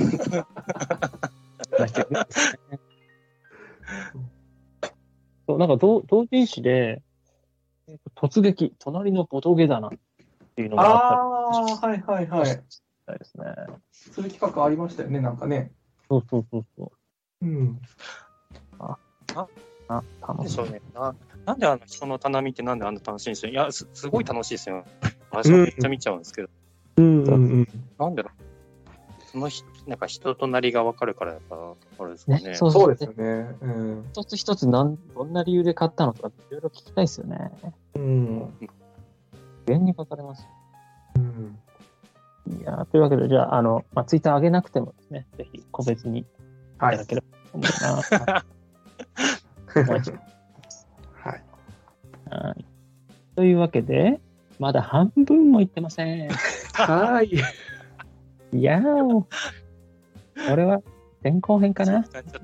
そうなんか同同人誌で、えーと突撃、隣のボトゲだなっていうのがあったああ、はいはいはい。ですね。そういう企画ありましたよね、なんかね。そうそうそうそう。うん。あ、楽しでしょね。ななんであの人の棚見てなんであんな楽しいんですよ。いや、すすごい楽しいですよ。私もめっちゃ見ちゃうんですけど、うんうんうん。なんでだろうそのひなんか人となりがわかるからやっぱ、あれですかね。ねそうそうですよね。うん。一つ一つなんどんな理由で買ったのとかいろいろ聞きたいですよね。うん。原に書かれます。うん。いやーというわけで、じゃあ、あの、まあ、ツイッター上げなくてもですね、ぜひ個別にいはいただ。ければと思います。はい。はい。というわけで、まだ半分もいってません。はい。いやー、これは前後編かな？ちょっと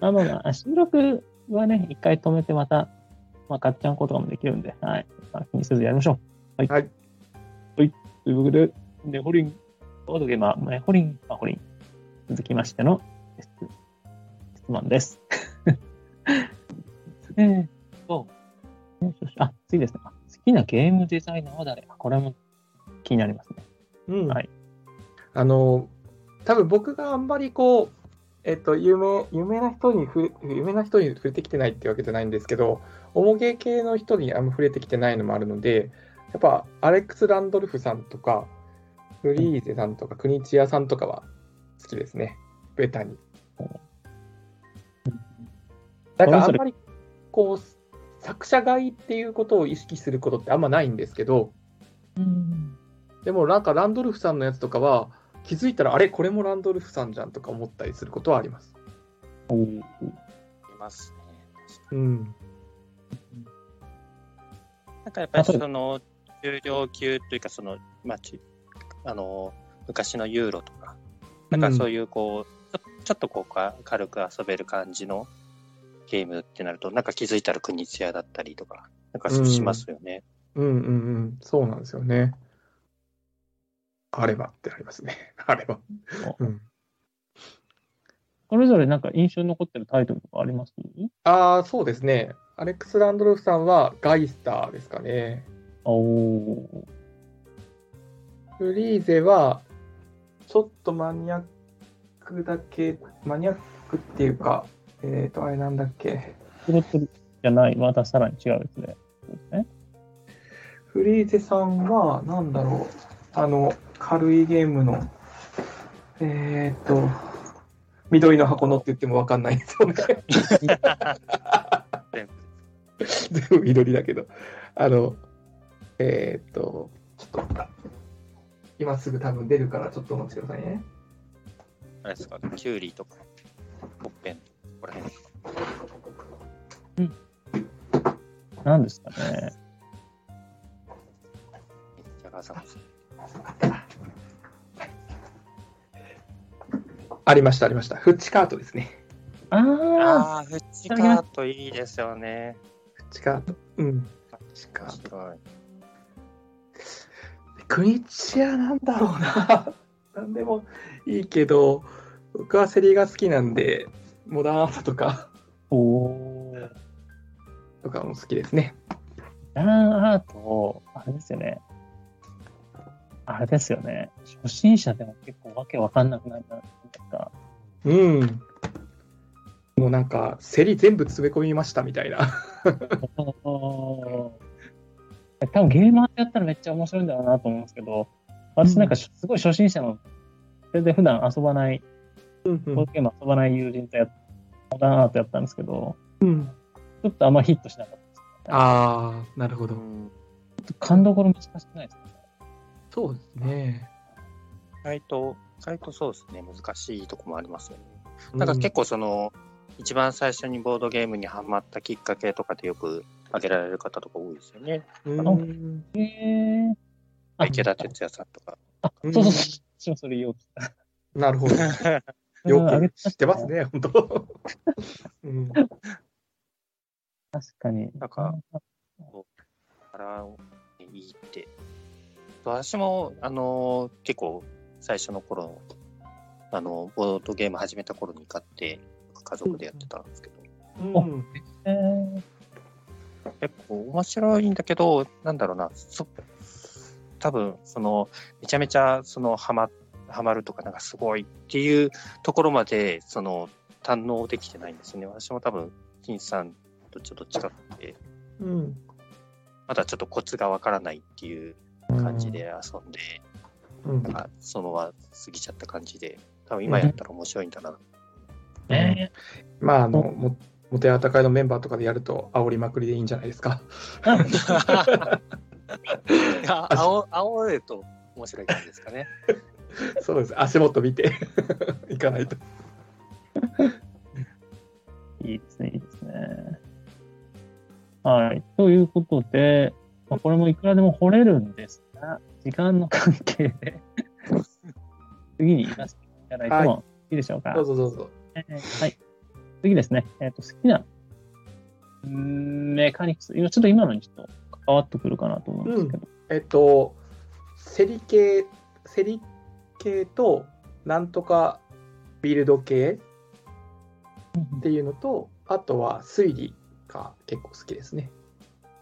まあまあまあ、収録はね、一回止めてまた、まあ、買っちゃうこともできるんで、はい。まあ、気にせずやりましょう。はい。はい。はい。ということで、ネホリン、ボードゲーマー、ネホリン、マホリン。続きましての質質問です。えーっと、よしよしあ、次ですね。あ好きなゲームデザイナーは誰？これも気になりますね。うんはい。あの、多分僕があんまりこう、えっと、有名、有名な人にふ、有名な人に触れてきてないってわけじゃないんですけど、重芸系の人にあんま触れてきてないのもあるので、やっぱ、アレックス・ランドルフさんとかフリーゼさんとか、国津屋さんとかは好きですね。ベタに。なんかあんまり、こう、作者買いっていうことを意識することってあんまないんですけど、うん。でもなんかランドルフさんのやつとかは、気づいたら、あれ、これもランドルフさんじゃんとか思ったりすることはあります。おーいますね。うん。なんかやっぱりあその、重量級というか、その、まあ、ちあの、昔のユーロとか、なんかそういうこう、ちょちょっとこうか軽く遊べる感じのゲームってなると、なんか気づいたら国津屋だったりとか、なんかしますよね。うんうんうん。そうなんですよね。あればってなりますね。あれば。うん。それぞれなんか印象に残ってるタイトルとかあります？ああ、そうですね。アレックス・ランドルフさんはガイスターですかね。おー。フリーゼは、ちょっとマニアックだけ、マニアックっていうか、えっ、と、あれなんだっけ？スロットルじゃない、またさらに違うやつで。すね。フリーゼさんは、なんだろう？あの、軽いゲームの、えっ、と、緑の箱のって言ってもわかんないんですよね。全部緑だけど。あの、えっ、と、ちょっと、今すぐ多分出るから、ちょっとお待ちくださいね。あれですか、キュウリとか、ほっぺん、ここら辺ですか。何ですかね。ジャガーさんありました、ありました。フッチカートですね。あああ、フッチカートいいですよね。フッチカート。うん。フッチカ面ート。クニチアなんだろうな。なんでもいいけど、僕はセリが好きなんで、モダンアートとか、あ、おー。とかも好きですね。ダンアート、あれですよね。あれですよね。初心者でも結構わけわかんなくなるな、なんか。うん。もうなんか、セリ全部詰め込みましたみたいな。多分ゲーマーやったらめっちゃ面白いんだろうなと思うんですけど、私なんかすごい初心者の、全然普段遊ばない、うんボードゲーム遊ばない友人とやっモダンアートやったんですけど、うん。ちょっとあんまヒットしなかったです、ああ、なるほど。ちょっと勘どころ難しくないですかそうですね。意外と、意外とそうですね、難しいとこもありますよね。なんか結構その、一番最初にボードゲームにハマったきっかけとかでよく挙げられる方とか多いですよね。うん、うんへえ。あ池田哲也さんとか。あ、そうそうそう。私もそれ言おうとした。なるほど。うんよく知ってますね、本当。うん、確かに。なんかからいいって。私も、あの結構最初の頃、あのボードゲーム始めた頃に買って、家族でやってたんですけど、うん。えー。結構面白いんだけど、なんだろうな、そ多分そのめちゃめちゃそのハマハマるとか、なんかすごいっていうところまでその堪能できてないんですよね。私も多分、金さんとちょっと近くて、うんまだちょっとコツがわからないっていう感じで遊んで、うんなんかそのまま過ぎちゃった感じで、多分今やったら面白いんだな。えまあ、あの、もモテアタ会のメンバーとかでやると、煽りまくりでいいんじゃないですか。ーいや、青、青れると面白い感じですかね。そうです。足元見て いかないと。いいですね、いいですね。はい。ということで、まあ、これもいくらでも掘れるんですが、時間の関係で次に行かせていただいてもいいでしょうか？どうぞどうぞ。えーはい。次ですね。えっ、と、好きな、うーんメカニクス。ちょっと今のにちょっと関わってくるかなと思うんですけど。えっと、セリ系、セリ系と、なんとかビルド系っていうのと、あとは推理が結構好きですね。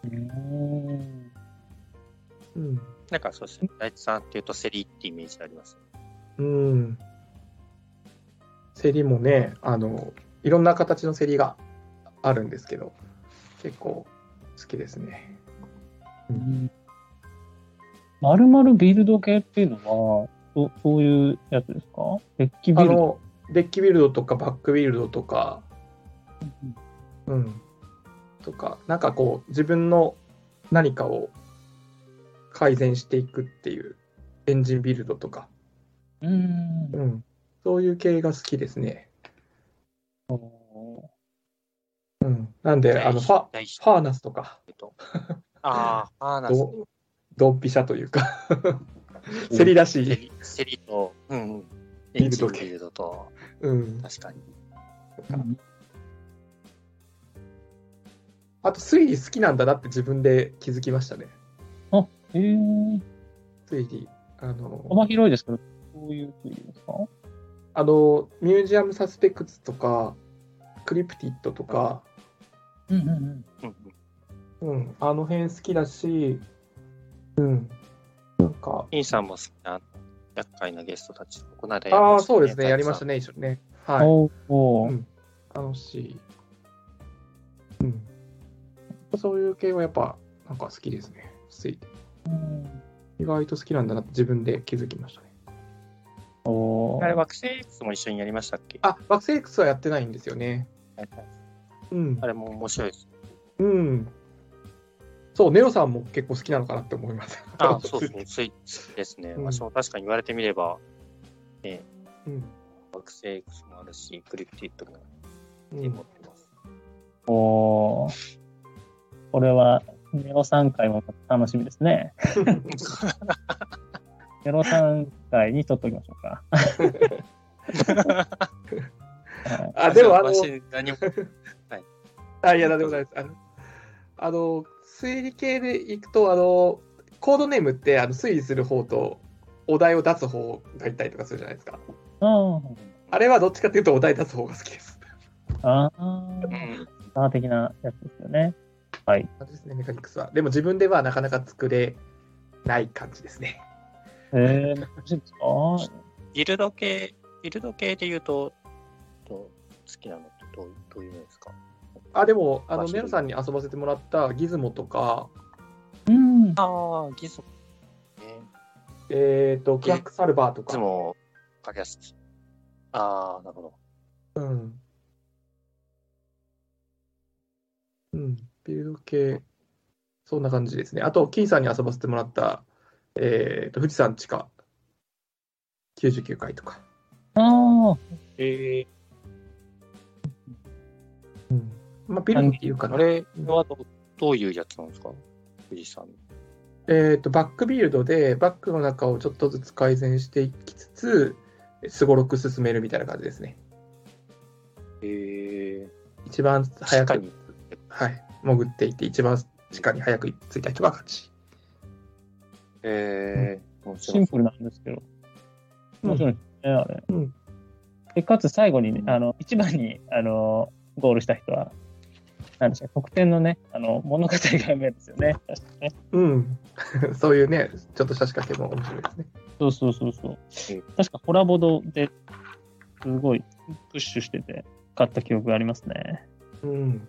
うーんうん。なんかそうですね。大地さんっていうとセリってイメージあります。うん。セリもね、あの、いろんな形のセリがあるんですけど、結構好きですね。まるまるビルド系っていうのは、どそういうやつですか？デッキビルド。あの、デッキビルドとかバックビルドとか、うん。とか、なんかこう、自分の何かを改善していくっていうエンジンビルドとか、うん。うん。そういう系が好きですね。おうん。なんで、あの、ファ、ファーナスとか、ああ、ファーナス。ドドンピシャというか、競りらしい。セリセリと、うんうん。ビルド系エンジンビルドと、うん。確かに。ーあと、推理好きなんだなって自分で気づきましたね。えー、推理。あの、幅広いですけど、どういうふうにですか？あの、ミュージアムサスペクツとか、クリプティッドとか、うん。うんうんうん、あの辺好きだし、うん。か、インさんも好きな厄介なゲストたちとこの間ああ、そうですね、やりましたね。ね、一緒にね。はい。おおー、うん楽しい。うん。そういう系はやっぱ、なんか好きですね。推理うん意外と好きなんだなって自分で気づきましたね。おーあれ、惑星 X も一緒にやりましたっけ？あ、惑星 X はやってないんですよね。うんあ。れも面白いです。うん。そう、ネオさんも結構好きなのかなって思います。あそうそう、スイッチですね。うん私も確かに言われてみれば、うん。惑星 X もあるし、クリプティッドもうん持ってます。おーこれは、ネロ3回も楽しみですね。ネロ3回に取っておきましょうか。はいあ、でもあの、私何もあ、いや、なんでもないです。あの、あの推理系でいくと、あの、コードネームって、あの、推理する方と、お題を出す方がいたりとかするじゃないですか。ああれはどっちかっていうと、お題出す方が好きです。あ、あ的なやつですよね。はい。そうですね、メカニクスは。でも自分ではなかなか作れない感じですね。えー、難しいですか？ビルド系、ビルド系で言うと、と好きなのってどうどういうのですか？あ、でも、あの、マシンメロさんに遊ばせてもらったギズモとか、うん。ああ、ギズモ。ね、えっ、と、クラックサルバーとか。いつもわかりやすい。ああ、なるほど。うん。うん、ビルド系、そんな感じですね。あと、金さんに遊ばせてもらった、えっ、と、富士山地下99回とか。ああ、ええまあ、ビルドっていうかな。あれはどどういうやつなんですか？富士山。えっ、と、バックビルドで、バックの中をちょっとずつ改善していきつつ、すごろく進めるみたいな感じですね。ええ一番早く、に。はい、潜っていって、一番地下に早く着いた人が勝ち。ええ面シンプルなんですけど。面白いですね、あれ。うんでかつ最後にね、あの、一番に、あの、ゴールした人は、なんでしょう、得点のね、あの、物語が読めるんですよね。確かね。うん。そういうね、ちょっとした仕掛けも面白いですね。そうそうそうそううん。確かホラボドですごいプッシュしてて、買った記憶がありますね。うん。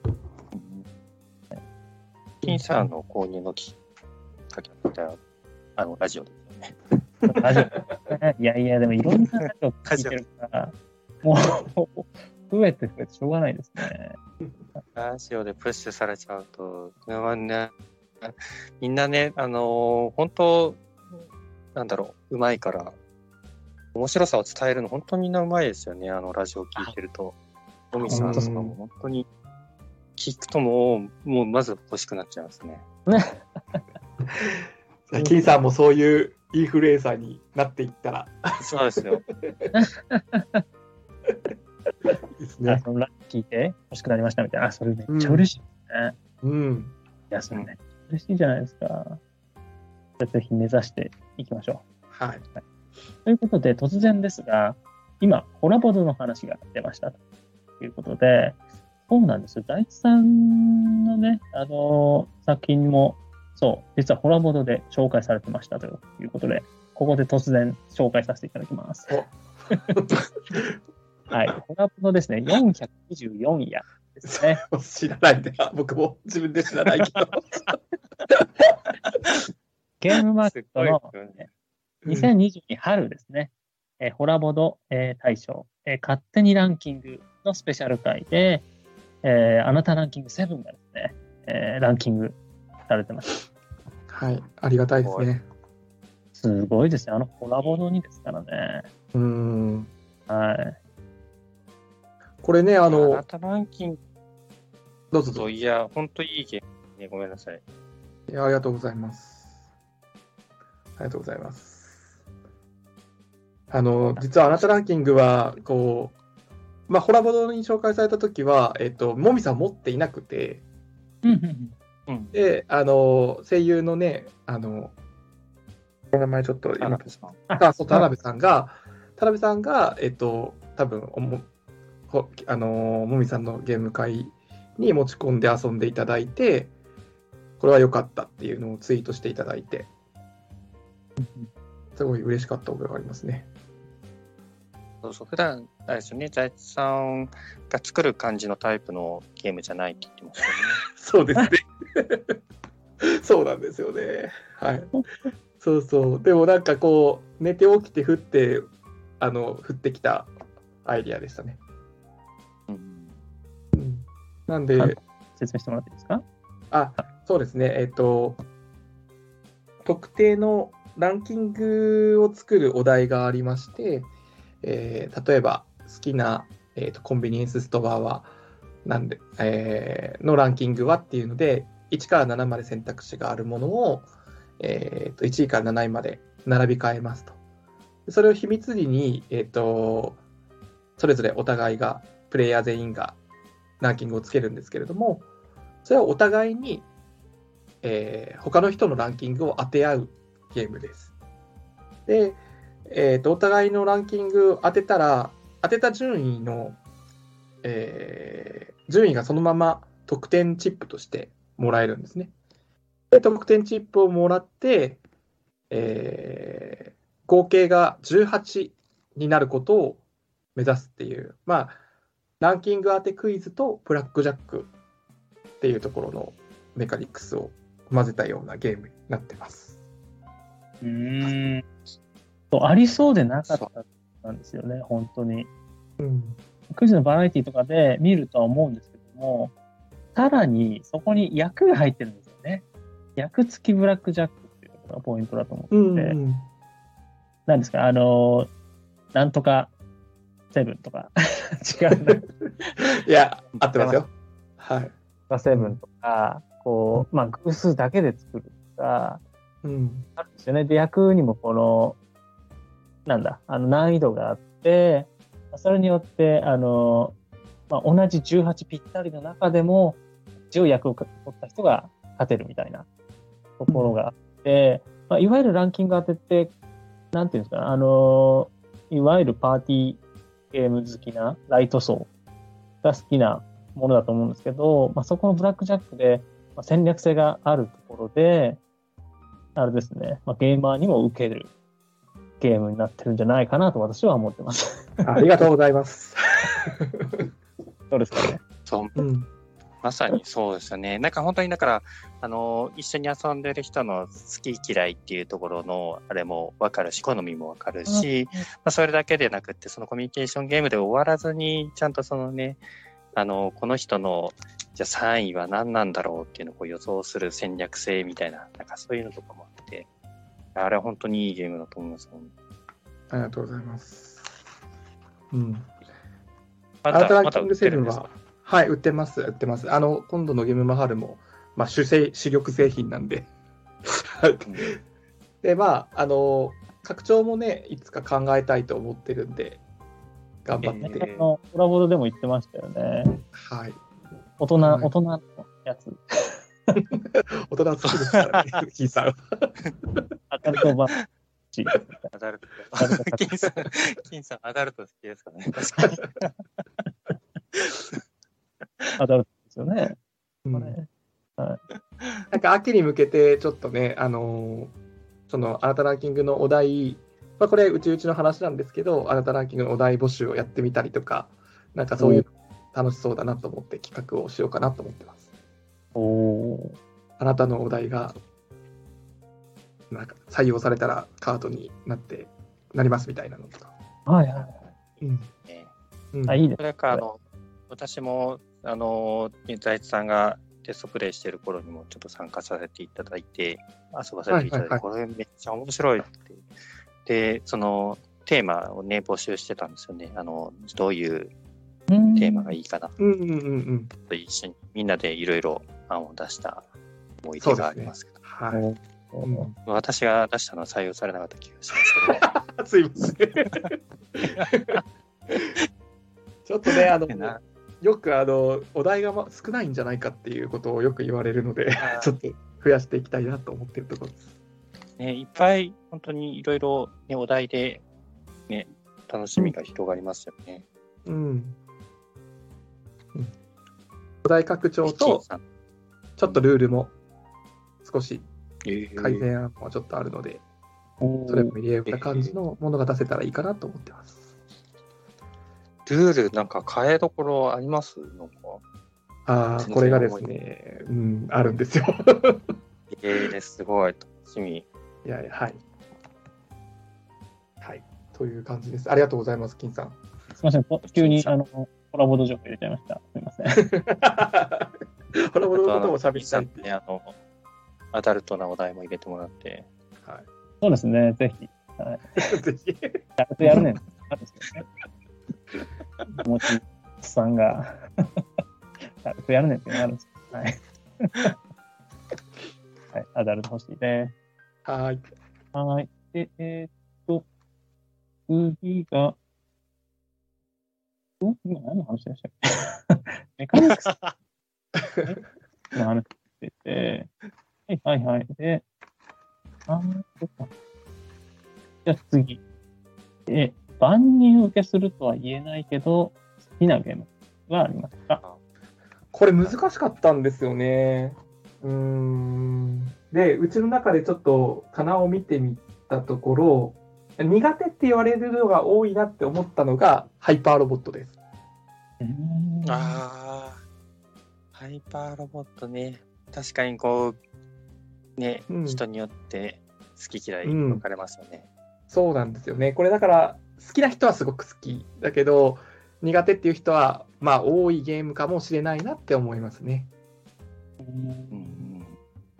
金さんの購入のきっかけだったら、あの、ラジオですよね。ラジオねいやいや、でもいろんなラジオ聞いてるから、もう、増えて増えてしょうがないですね。ラジオでプッシュされちゃうと、まあね、みんなね、あのー本当、なんだろう、うまいから、面白さを伝えるの、本当みんなうまいですよね、あのラジオ聞いてると。トミさんとかも本当に、聞くともう、もうまず欲しくなっちゃいますね。金さんもそういうインフルエンサーになっていったらそうですよ。いいですあね。そのラジオ聞いて欲しくなりましたみたいな。あ、それめっちゃ嬉しいですね。うん。いや、それめっちゃ嬉しいじゃないですか。じゃあぜひ目指していきましょはい。う。ということで、突然ですが、今、ホラボドの話が出ましたということで、そうなんですよ。大地さんのね、あの作品も、そう、実はホラボドで紹介されてましたということで、ここで突然紹介させていただきます。はい。ホラボドですね、424夜ですね。知らないんで、あ僕も自分で知らないけど。ゲームマーケットのねうん2022春ですね、えーホラボド、えー大賞、えー勝手にランキングのスペシャル回で、えーあなたランキング7がですね、えーランキングされてます。はい、ありがたいですね。すごいですね。あのホラボドにですからね。うん。はい。これね、ああなの、たランキングどうぞどうぞ。と、いや、本当いいゲームね。ごめんなさい。いやありがとうございます。ありがとうございます。あの、実はあなたランキングは、こう、まあ、ホラボドに紹介されたときは、えっと、もみさん持っていなくて。で、あの、声優のね、あの、お名前ちょっと今田辺さん。あ、そう、田辺さんが、田辺さんが、えっと、多分おもほあのーもみさんのゲーム会に持ち込んで遊んでいただいて、これは良かったっていうのをツイートしていただいて、すごい嬉しかった覚えがありますね。そうそう。普段、あれですよね、財津さんが作る感じのタイプのゲームじゃないって言ってましたよね。そうですね。そうなんですよね。はい。そうそう。でもなんかこう、寝て起きて降って、あの、降ってきたアイディアでしたね。うん。なんで、はい説明してもらっていいですか？あ、そうですね。えっ、と、特定のランキングを作るお題がありまして、えー例えば好きな、えーとコンビニエンスストアはなんで、えーのランキングはっていうので、1から7まで選択肢があるものを、えーと1位から7位まで並び替えますと。それを秘密裏に、えーと、それぞれお互いが、プレイヤー全員がランキングをつけるんですけれども、それはお互いに、えー他の人のランキングを当て合うゲームです。で、えーとお互いのランキングを当てたら、当てた順位の、えー順位がそのまま得点チップとしてもらえるんですね。で、得点チップをもらって、えー合計が18になることを目指すっていう、まあ、ランキング当てクイズとブラックジャックっていうところのメカニクスを混ぜたようなゲームになってます。うーん。ありそうでなかったんですよね、本当に。うん。クイズのバラエティとかで見るとは思うんですけども、さらにそこに役が入ってるんですよね。役付きブラックジャックっていうところがポイントだと思ってて、うん。なんですか、あの、なんとかセブンとか、違うな。いや、合ってますよ。はい。がセブンとか、こう、まあ、偶数だけで作るとか、うん。あるんですよね。で、役にもこの、なんだ、あの難易度があって、それによって、あの、まあ、同じ18ぴったりの中でも、一応役を取った人が勝てるみたいなところがあって、まあ、いわゆるランキング当てて、なんていうんですかね、あの、いわゆるパーティーゲーム好きなライト層が好きなものだと思うんですけど、まあ、そこのブラックジャックで、まあ、戦略性があるところで、あれですね、まあ、ゲーマーにも受けるゲームになってるんじゃないかなと私は思ってます。ありがとうございます。どうですかね？そう、うん。まさにそうですよね。なんか本当にだから、あの、一緒に遊んでる人の好き嫌いっていうところのあれもわかるし、好みもわかるし、まあ、それだけでなくって、そのコミュニケーションゲームで終わらずに、ちゃんとそのね、あの、この人の、じゃあ3位は何なんだろうっていうのをこう予想する戦略性みたいな、なんかそういうのとかもあって、あれは本当にいいゲームだと思います。ありがとうございます。うん。まアルトランまキングセブンは売ってるんですか、はい、売ってます、売ってます。あの、今度のゲームマハルも、まあ、主製、主力製品なんで。はいうん で、まあ、あの、拡張もね、いつか考えたいと思ってるんで、頑張って。えあのコラボでも言ってましたよね。はい。大人、はい大人のやつ。大人好きですからね、キーさんは。アダルト版。アダルトアダルト。金さん、金さん、アダルト好きですかね。確かに。アダルトですよね。うんこれなんか秋に向けて、ちょっとね、あのーその、あなたランキングのお題、まあ、これ、うちうちの話なんですけど、あなたランキングのお題募集をやってみたりとか、なんかそういう楽しそうだなと思って企画をしようかなと思ってます。おーあなたのお題が、なんか採用されたらカードになって、なりますみたいなのとか。はいはいはい。うん。ねうんあ、いいですそれからあの私もあの財津さんがテストプレイしてる頃にもちょっと参加させていただいて遊ばせていただいて、これめっちゃ面白いって。でそのテーマをね募集してたんですよね。あのどういううんテーマがいいかな。うんうんうん一緒にみんなでいろいろ案を出した思い出がありますけど。はい。おうん。私が出したのは採用されなかった気がします。すいません。ちょっとね、あのよくあのお題がま少ないんじゃないかっていうことをよく言われるので ちょっと増やしていきたいなと思ってるところです。ね、いっぱい本当にいろいろねお題でね楽しみが広がりますよね。うん。うんお題拡張と、ちょっとルールも少しえー改善案もちょっとあるので、おーそれも入れた感じのものが出せたらいいかなと思ってます。ルールなんか変えどころあります？なんか。ああ、これがですね、うん、あるんですよ。えー、すごい楽しみ。いやいや、はい。はい。という感じです。ありがとうございます、金さん。すみません、こ急にあのコラボド情報入れちゃいました。すみません。これものこともあ喋りたいっあの、アダルトなお題も入れてもらって。はそうですね、ぜひ。い。ぜひ。やるとやるねん。もちさんが、やるとやるねんってなるんです。はい。はい、アダルト欲しいです。はい。はい。で、えーっと、次が、ん今何の話でしたっけ？メカニクスの話してて、はいはいはい。で、あーそっか。じゃあ次。え、万人受けするとは言えないけど、好きなゲームはありますかこれ難しかったんですよね。うーん。で、うちの中でちょっと棚を見てみたところ、苦手って言われるのが多いなって思ったのがハイパーロボットです。うーんああ、ハイパーロボットね。確かにこう、ね、うん人によって好き嫌いうん分かれますよね。そうなんですよね。これだから、好きな人はすごく好き。だけど、苦手っていう人は、まあ、多いゲームかもしれないなって思いますね。うん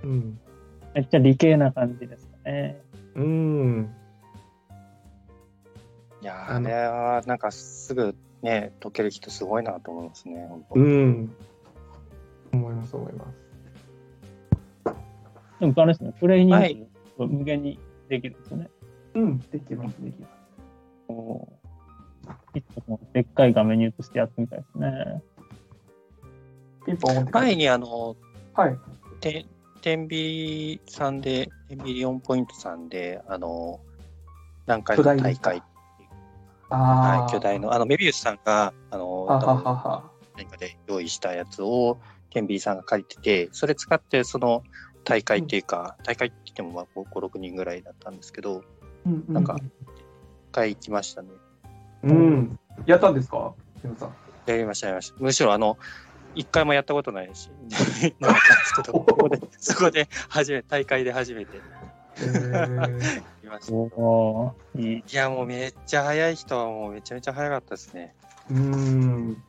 うん。めっちゃ理系な感じですかね。うん。いやー、あれはなんかすぐね、解ける人すごいなと思いますね、本当。うん。思います、思います。でも、あれですね、プレイ人はい数無限にできるんですよね。うん、できます、できます。こういつもでっかい画面に映してやってみたいですね。前にあの、はい。て天秤さんで、天秤4ポイントさんで、あの、何回か巨大会、ああ。はい、巨大の、あの、メビウスさんが、あの、はははは。何かで用意したやつを、天秤さんが借りてて、それ使って、その大会っていうか、大会って言ってもまあ5、5 6人ぐらいだったんですけど、うんうなんか、一回行きましたね。うん。やったんですか？皆さん。やりました、やりました。むしろ、あの、一回もやったことないし、なかったんですけど、ここで、そこで初め、大会で初めていや、もうめっちゃ速い人はもうめちゃめちゃ速かったですね。うん。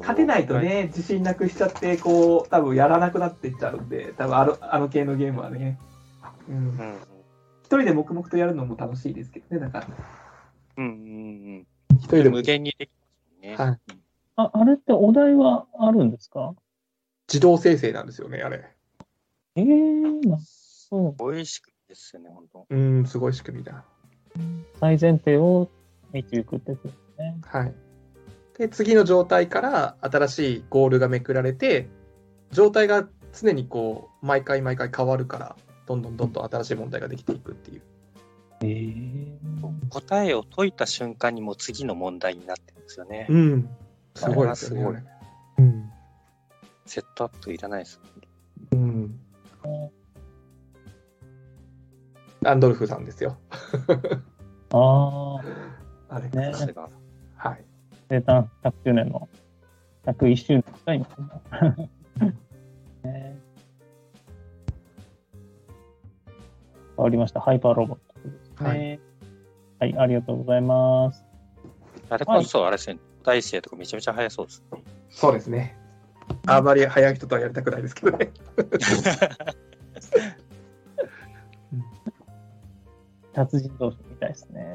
勝てないと。ね、自信なくしちゃって、こう、多分やらなくなっていっちゃうんで、多分あのあの系のゲームはね。うんう。ん。一人で黙々とやるのも楽しいですけどね、なんか。うんうん一人うん。でも無限にできますね。はいあ、あれってお題はあるんですか？自動生成なんですよね、あれ。ええー、なそう。美味しくですよね、本当。うん、すごい仕組みだ。最前提を導くってことですね。はい。で、次の状態から新しいゴールがめくられて、状態が常にこう、毎回毎回変わるから、どんどんどんどん新しい問題ができていくっていう。ええ答えを解いた瞬間にもう次の問題になってるんですよね。うん。すごいですよね。あれはすうん。セットアップいらないです。うん。ランドルフさんですよ。ああ、あれ。ね。はい。生誕100周年の101周年ですか、今。ね変わりました。ハイパーロボットですね。はい、ありがとうございます。あれこそ、あれですね、大生とかめちゃめちゃ速そうですね。そうですね。あまり早い人とはやりたくないですけどね。達人同士みたいですね。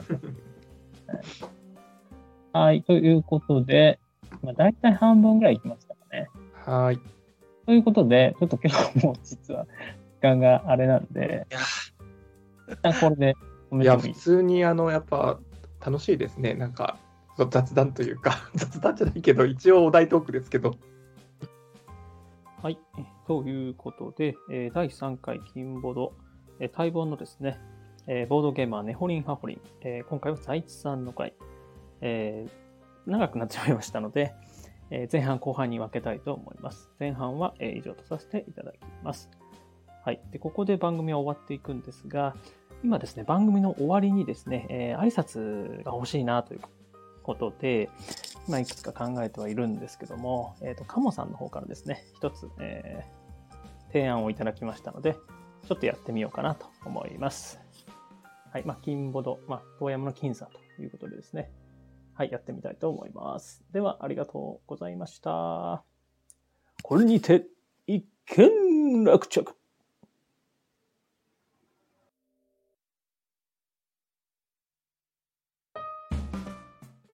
はい、ということで、まあ、大体半分ぐらいいきましたかね。はい。ということで、ちょっと今日も実は時間があれなんで、これで止いや、普通にあの、やっぱ楽しいですね。なんか、雑談というか、雑談じゃないけど、一応お題トークですけど。はい。ということで、えー第3回金ボード、えー待望のですね、えーボードゲーマーネホリンハホリン、えー今回は財津さんの回、えー長くなっちゃいましたので、えー前半後半に分けたいと思います。前半は、えー以上とさせていただきます。はい。で、ここで番組は終わっていくんですが、今ですね、番組の終わりにですね、えー挨拶が欲しいなということで、今いくつか考えてはいるんですけども、えっ、と、カモさんの方からですね、一つ、えー提案をいただきましたので、ちょっとやってみようかなと思います。はい。まあ、金ボド、まあ、遠山の金さんということでですね。はい。やってみたいと思います。では、ありがとうございました。これにて、一件落着。